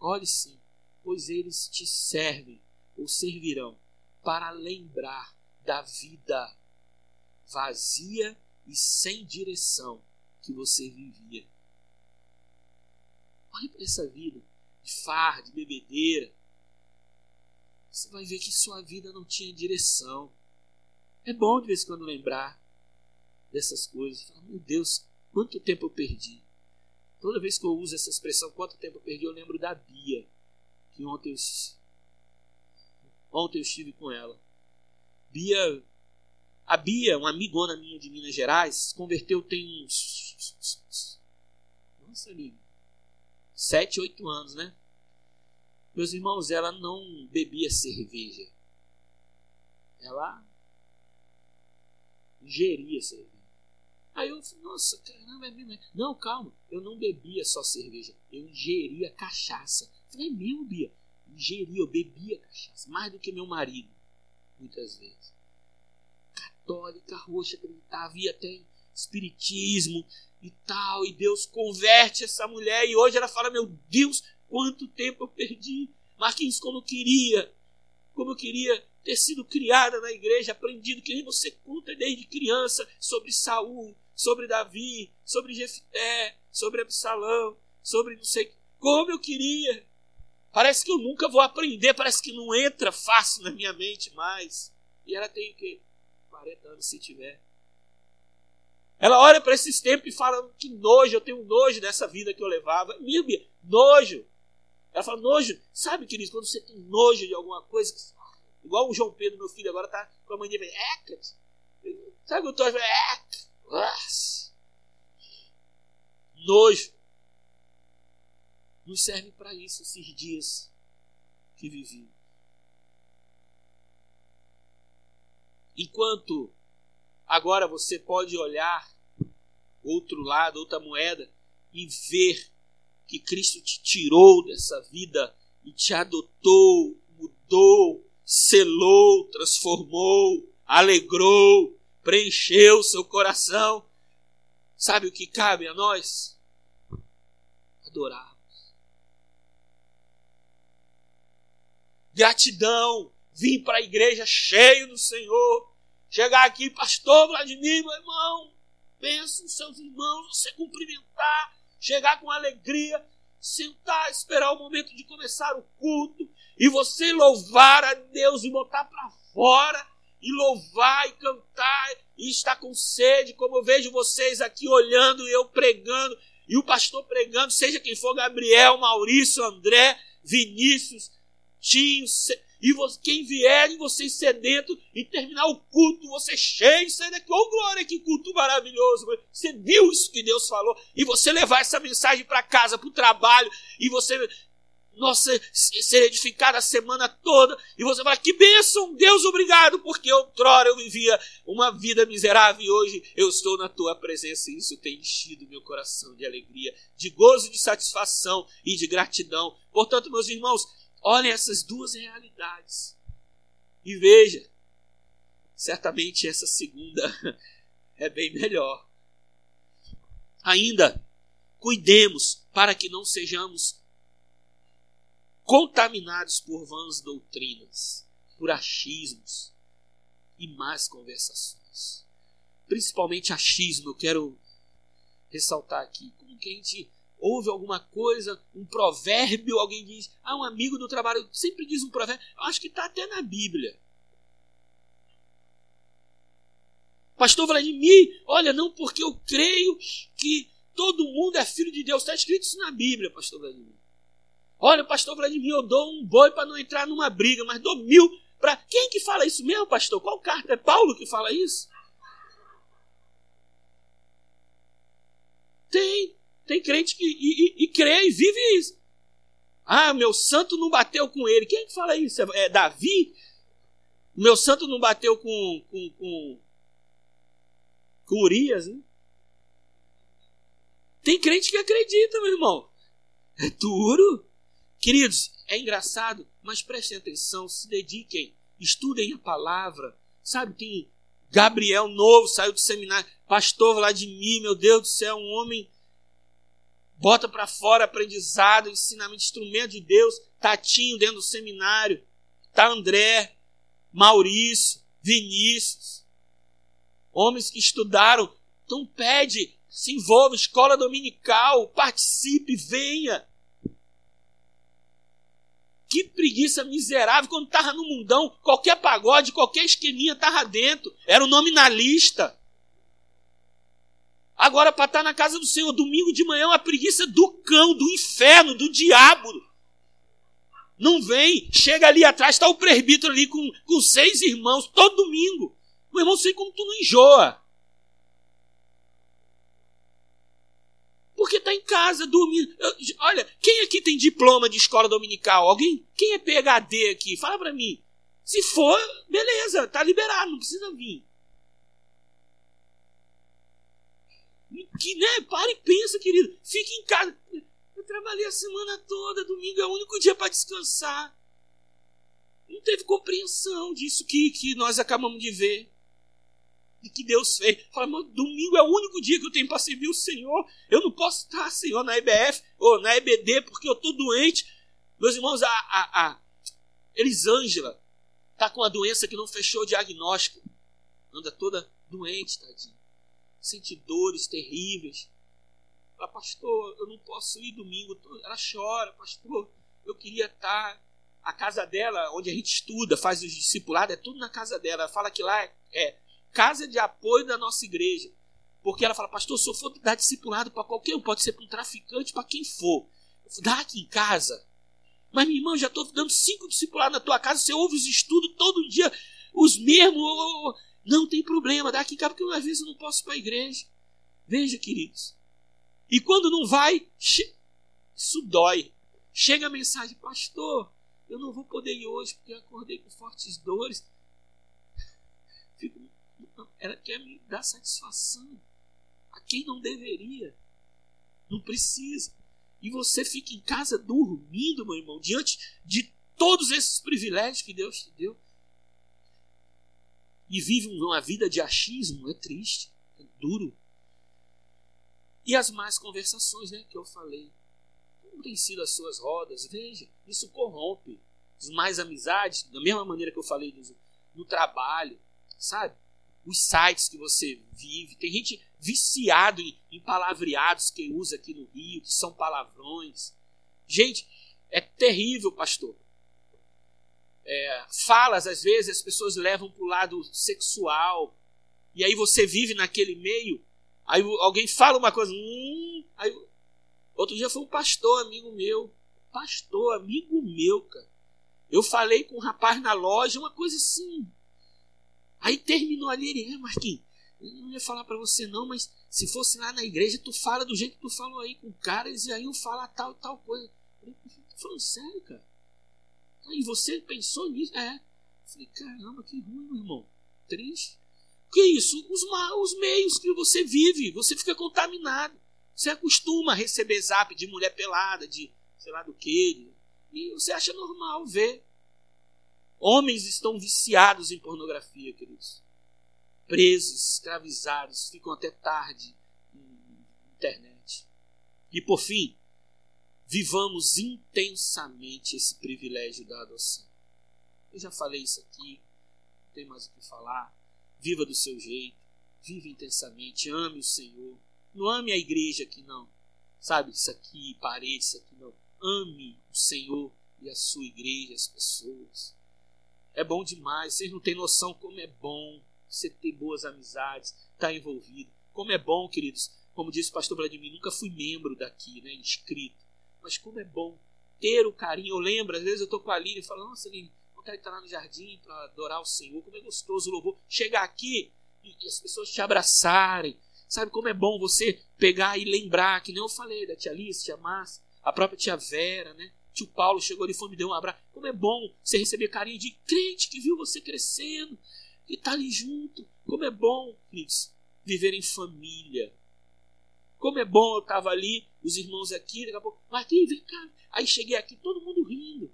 Olhe sim, pois eles te servem ou servirão para lembrar da vida vazia e sem direção que você vivia. Olhe para essa vida de farra, de bebedeira, você vai ver que sua vida não tinha direção. É bom de vez em quando lembrar dessas coisas. Falar, meu Deus, quanto tempo eu perdi. Toda vez que eu uso essa expressão, quanto tempo eu perdi, eu lembro da Bia, que ontem eu, ontem eu estive com ela. Bia, a Bia, uma amigona minha de Minas Gerais, converteu tem uns. Nossa, amigo sete, oito anos, né? Meus irmãos, ela não bebia cerveja. Ela ingeria cerveja. Aí eu falei, nossa, caramba, é mesmo. Não, calma, eu não bebia só cerveja, eu ingeria cachaça. Eu falei, é mesmo, Bia? Ingeria, eu bebia cachaça, mais do que meu marido, muitas vezes. Católica, roxa, acreditava, ia até espiritismo, e tal, e Deus converte essa mulher, e hoje ela fala: Meu Deus, quanto tempo eu perdi. Marquinhos, como eu queria, como eu queria ter sido criada na igreja, aprendido que nem você conta desde criança sobre Saul, sobre Davi, sobre Jefté, sobre Absalão, sobre não sei Como eu queria. Parece que eu nunca vou aprender, parece que não entra fácil na minha mente mais. E ela tem o quê? 40 anos se tiver. Ela olha para esses tempos e fala: que nojo, eu tenho nojo dessa vida que eu levava. Bíblia, nojo. Ela fala: nojo. Sabe, querido, quando você tem nojo de alguma coisa, igual o João Pedro, meu filho, agora tá com a mania, vem, sabe o que eu tô Nojo. Nos serve para isso esses dias que vivimos. Enquanto agora você pode olhar outro lado, outra moeda e ver que Cristo te tirou dessa vida e te adotou, mudou, selou, transformou, alegrou, preencheu seu coração. Sabe o que cabe a nós? Adorarmos. Gratidão. Vim para a igreja cheio do Senhor. Chegar aqui, pastor Vladimir, meu irmão. Nos seus irmãos, você cumprimentar, chegar com alegria, sentar, esperar o momento de começar o culto e você louvar a Deus e botar para fora e louvar e cantar e estar com sede, como eu vejo vocês aqui olhando e eu pregando e o pastor pregando, seja quem for, Gabriel, Maurício, André, Vinícius, Tinho, e você, quem vier em vocês sedento e terminar o culto, você cheio, sair daqui, oh glória, que culto maravilhoso. Você viu isso que Deus falou, e você levar essa mensagem para casa, para o trabalho, e você nossa, ser edificado a semana toda, e você fala, que bênção, Deus, obrigado, porque outrora eu vivia uma vida miserável e hoje eu estou na tua presença, e isso tem enchido meu coração de alegria, de gozo, de satisfação e de gratidão. Portanto, meus irmãos, Olhem essas duas realidades e veja, certamente essa segunda é bem melhor. Ainda, cuidemos para que não sejamos contaminados por vãs doutrinas, por achismos e más conversações. Principalmente achismo, eu quero ressaltar aqui. Como que a gente ouve alguma coisa, um provérbio, alguém diz, ah, um amigo do trabalho sempre diz um provérbio, eu acho que está até na Bíblia. Pastor Vladimir, olha, não porque eu creio que todo mundo é filho de Deus. Está escrito isso na Bíblia, pastor Vladimir. Olha, pastor Vladimir, eu dou um boi para não entrar numa briga, mas dou mil para. Quem que fala isso mesmo, pastor? Qual carta? É Paulo que fala isso? Tem. Tem crente que e, e, e crê e vive isso. Ah, meu santo não bateu com ele. Quem é que fala isso? É, é Davi? Meu santo não bateu com, com, com, com Urias, né? Tem crente que acredita, meu irmão. É duro. Queridos, é engraçado, mas prestem atenção, se dediquem, estudem a palavra. Sabe, tem Gabriel novo, saiu do seminário, pastor Vladimir, meu Deus do céu, um homem bota para fora aprendizado, ensinamento, instrumento de Deus, Tatinho dentro do seminário, tá André, Maurício, Vinícius, homens que estudaram, então pede, se envolva, escola dominical, participe, venha. Que preguiça miserável, quando estava no mundão, qualquer pagode, qualquer esqueminha estava dentro, era o nome na lista. Agora, para estar tá na casa do Senhor, domingo de manhã, é uma preguiça do cão, do inferno, do diabo. Não vem, chega ali atrás, está o presbítero ali com, com seis irmãos, todo domingo. Meu irmão, sei como tu não enjoa. Porque está em casa, dormindo. Eu, olha, quem aqui tem diploma de escola dominical? Alguém? Quem é PHD aqui? Fala para mim. Se for, beleza, tá liberado, não precisa vir. Que, né? Para e pensa, querido. Fique em casa. Eu trabalhei a semana toda, domingo é o único dia para descansar. Não teve compreensão disso que, que nós acabamos de ver. De que Deus fez. Fala, mas domingo é o único dia que eu tenho para servir o Senhor. Eu não posso estar, Senhor, na EBF ou na EBD porque eu estou doente. Meus irmãos, a, a, a Elisângela está com uma doença que não fechou o diagnóstico. Anda toda doente, tadinha sente dores terríveis. Fala, pastor, eu não posso ir domingo. Ela chora, pastor, eu queria estar. A casa dela, onde a gente estuda, faz os discipulados, é tudo na casa dela. Ela fala que lá é, é casa de apoio da nossa igreja. Porque ela fala, pastor, se eu for dar discipulado para qualquer um, pode ser para um traficante, para quem for. Dá aqui em casa. Mas, minha irmã, já estou dando cinco discipulados na tua casa, você ouve os estudos todo dia, os mesmos. Não tem problema, dá aqui casa, porque às vezes eu não posso ir para a igreja. Veja, queridos. E quando não vai, isso dói. Chega a mensagem, pastor, eu não vou poder ir hoje porque acordei com fortes dores. Fico, ela quer me dar satisfação a quem não deveria. Não precisa. E você fica em casa dormindo, meu irmão, diante de todos esses privilégios que Deus te deu. E vive uma vida de achismo, é triste, é duro. E as más conversações, né, que eu falei. Como têm sido as suas rodas? Veja, isso corrompe. As mais amizades, da mesma maneira que eu falei no, no trabalho, sabe? Os sites que você vive. Tem gente viciado em, em palavreados que usa aqui no Rio, que são palavrões. Gente, é terrível, pastor. É, falas, às vezes, as pessoas levam para o lado sexual. E aí você vive naquele meio Aí alguém fala uma coisa. Hum, aí, outro dia foi um pastor, amigo meu. Pastor, amigo meu, cara. Eu falei com um rapaz na loja, uma coisa assim. Aí terminou ali, ele, é, Marquinhos, eu não ia falar para você não, mas se fosse lá na igreja, tu fala do jeito que tu falou aí com caras, e aí eu falo tal tal coisa. Eu falei, tô falando sério, cara. Aí você pensou nisso? É. Falei, caramba, que ruim, meu irmão. Triste que isso? Os, os meios que você vive, você fica contaminado. Você acostuma a receber zap de mulher pelada, de sei lá do que, e você acha normal ver. Homens estão viciados em pornografia, queridos. Presos, escravizados, ficam até tarde na internet. E por fim, vivamos intensamente esse privilégio da adoção. Eu já falei isso aqui, não tem mais o que falar. Viva do seu jeito. Viva intensamente. Ame o Senhor. Não ame a igreja aqui, não. Sabe, isso aqui, parede, isso aqui, não. Ame o Senhor e a sua igreja, as pessoas. É bom demais. Vocês não têm noção como é bom você ter boas amizades, estar tá envolvido. Como é bom, queridos. Como disse o pastor Vladimir, nunca fui membro daqui, né, inscrito. Mas como é bom ter o carinho. Eu lembro, às vezes eu estou com a Lília e falo, nossa, Lília, vontade de estar lá no jardim para adorar o Senhor. Como é gostoso o louvor. Chegar aqui e as pessoas te abraçarem. Sabe como é bom você pegar e lembrar, que nem eu falei da tia Alice, tia Márcia, a própria tia Vera, né? Tio Paulo chegou ali e me deu um abraço. Como é bom você receber carinho de crente que viu você crescendo e tá ali junto. Como é bom, queridos, viver em família. Como é bom eu tava ali, os irmãos aqui, daqui a pouco, Marquinhos, vem cá. Aí cheguei aqui, todo mundo rindo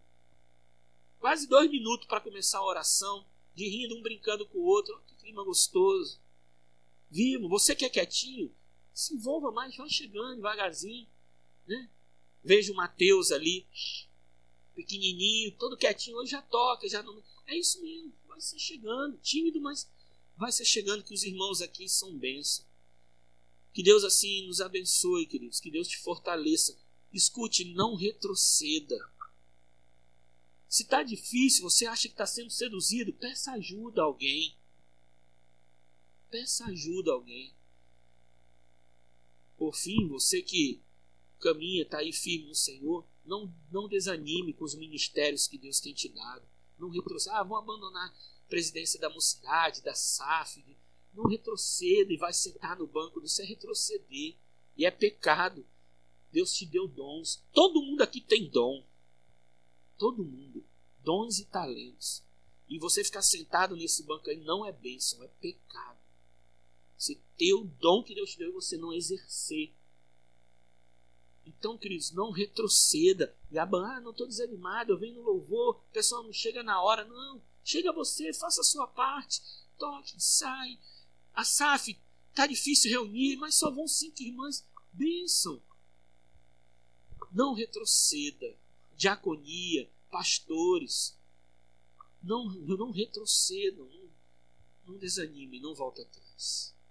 quase dois minutos para começar a oração, de rindo, um brincando com o outro. Que clima gostoso. Vivo, você que é quietinho, se envolva mais, vai chegando devagarzinho. Né? Vejo o Mateus ali, pequenininho, todo quietinho, hoje já toca, já não. É isso mesmo, vai ser chegando, tímido, mas vai ser chegando que os irmãos aqui são bênção. Que Deus assim nos abençoe, queridos, que Deus te fortaleça. Escute, não retroceda. Se está difícil, você acha que está sendo seduzido, peça ajuda a alguém. Peça ajuda a alguém. Por fim, você que caminha, está aí firme no Senhor, não, não desanime com os ministérios que Deus tem te dado. Não retroceda. Ah, vou abandonar a presidência da mocidade, da SAF. Não retroceda e vai sentar no banco. Isso é retroceder. E é pecado. Deus te deu dons. Todo mundo aqui tem dom todo mundo, dons e talentos. E você ficar sentado nesse banco aí não é bênção, é pecado. Você ter o dom que Deus te deu e você não exercer. Então, queridos, não retroceda. E ah, não estou desanimado, eu venho no louvor, o pessoal não chega na hora. Não, chega você, faça a sua parte, toque, sai. A SAF, tá difícil reunir, mas só vão cinco irmãs. Bênção. Não retroceda diaconia, pastores. Não, não retrocedam, não, não desanime, não volte atrás.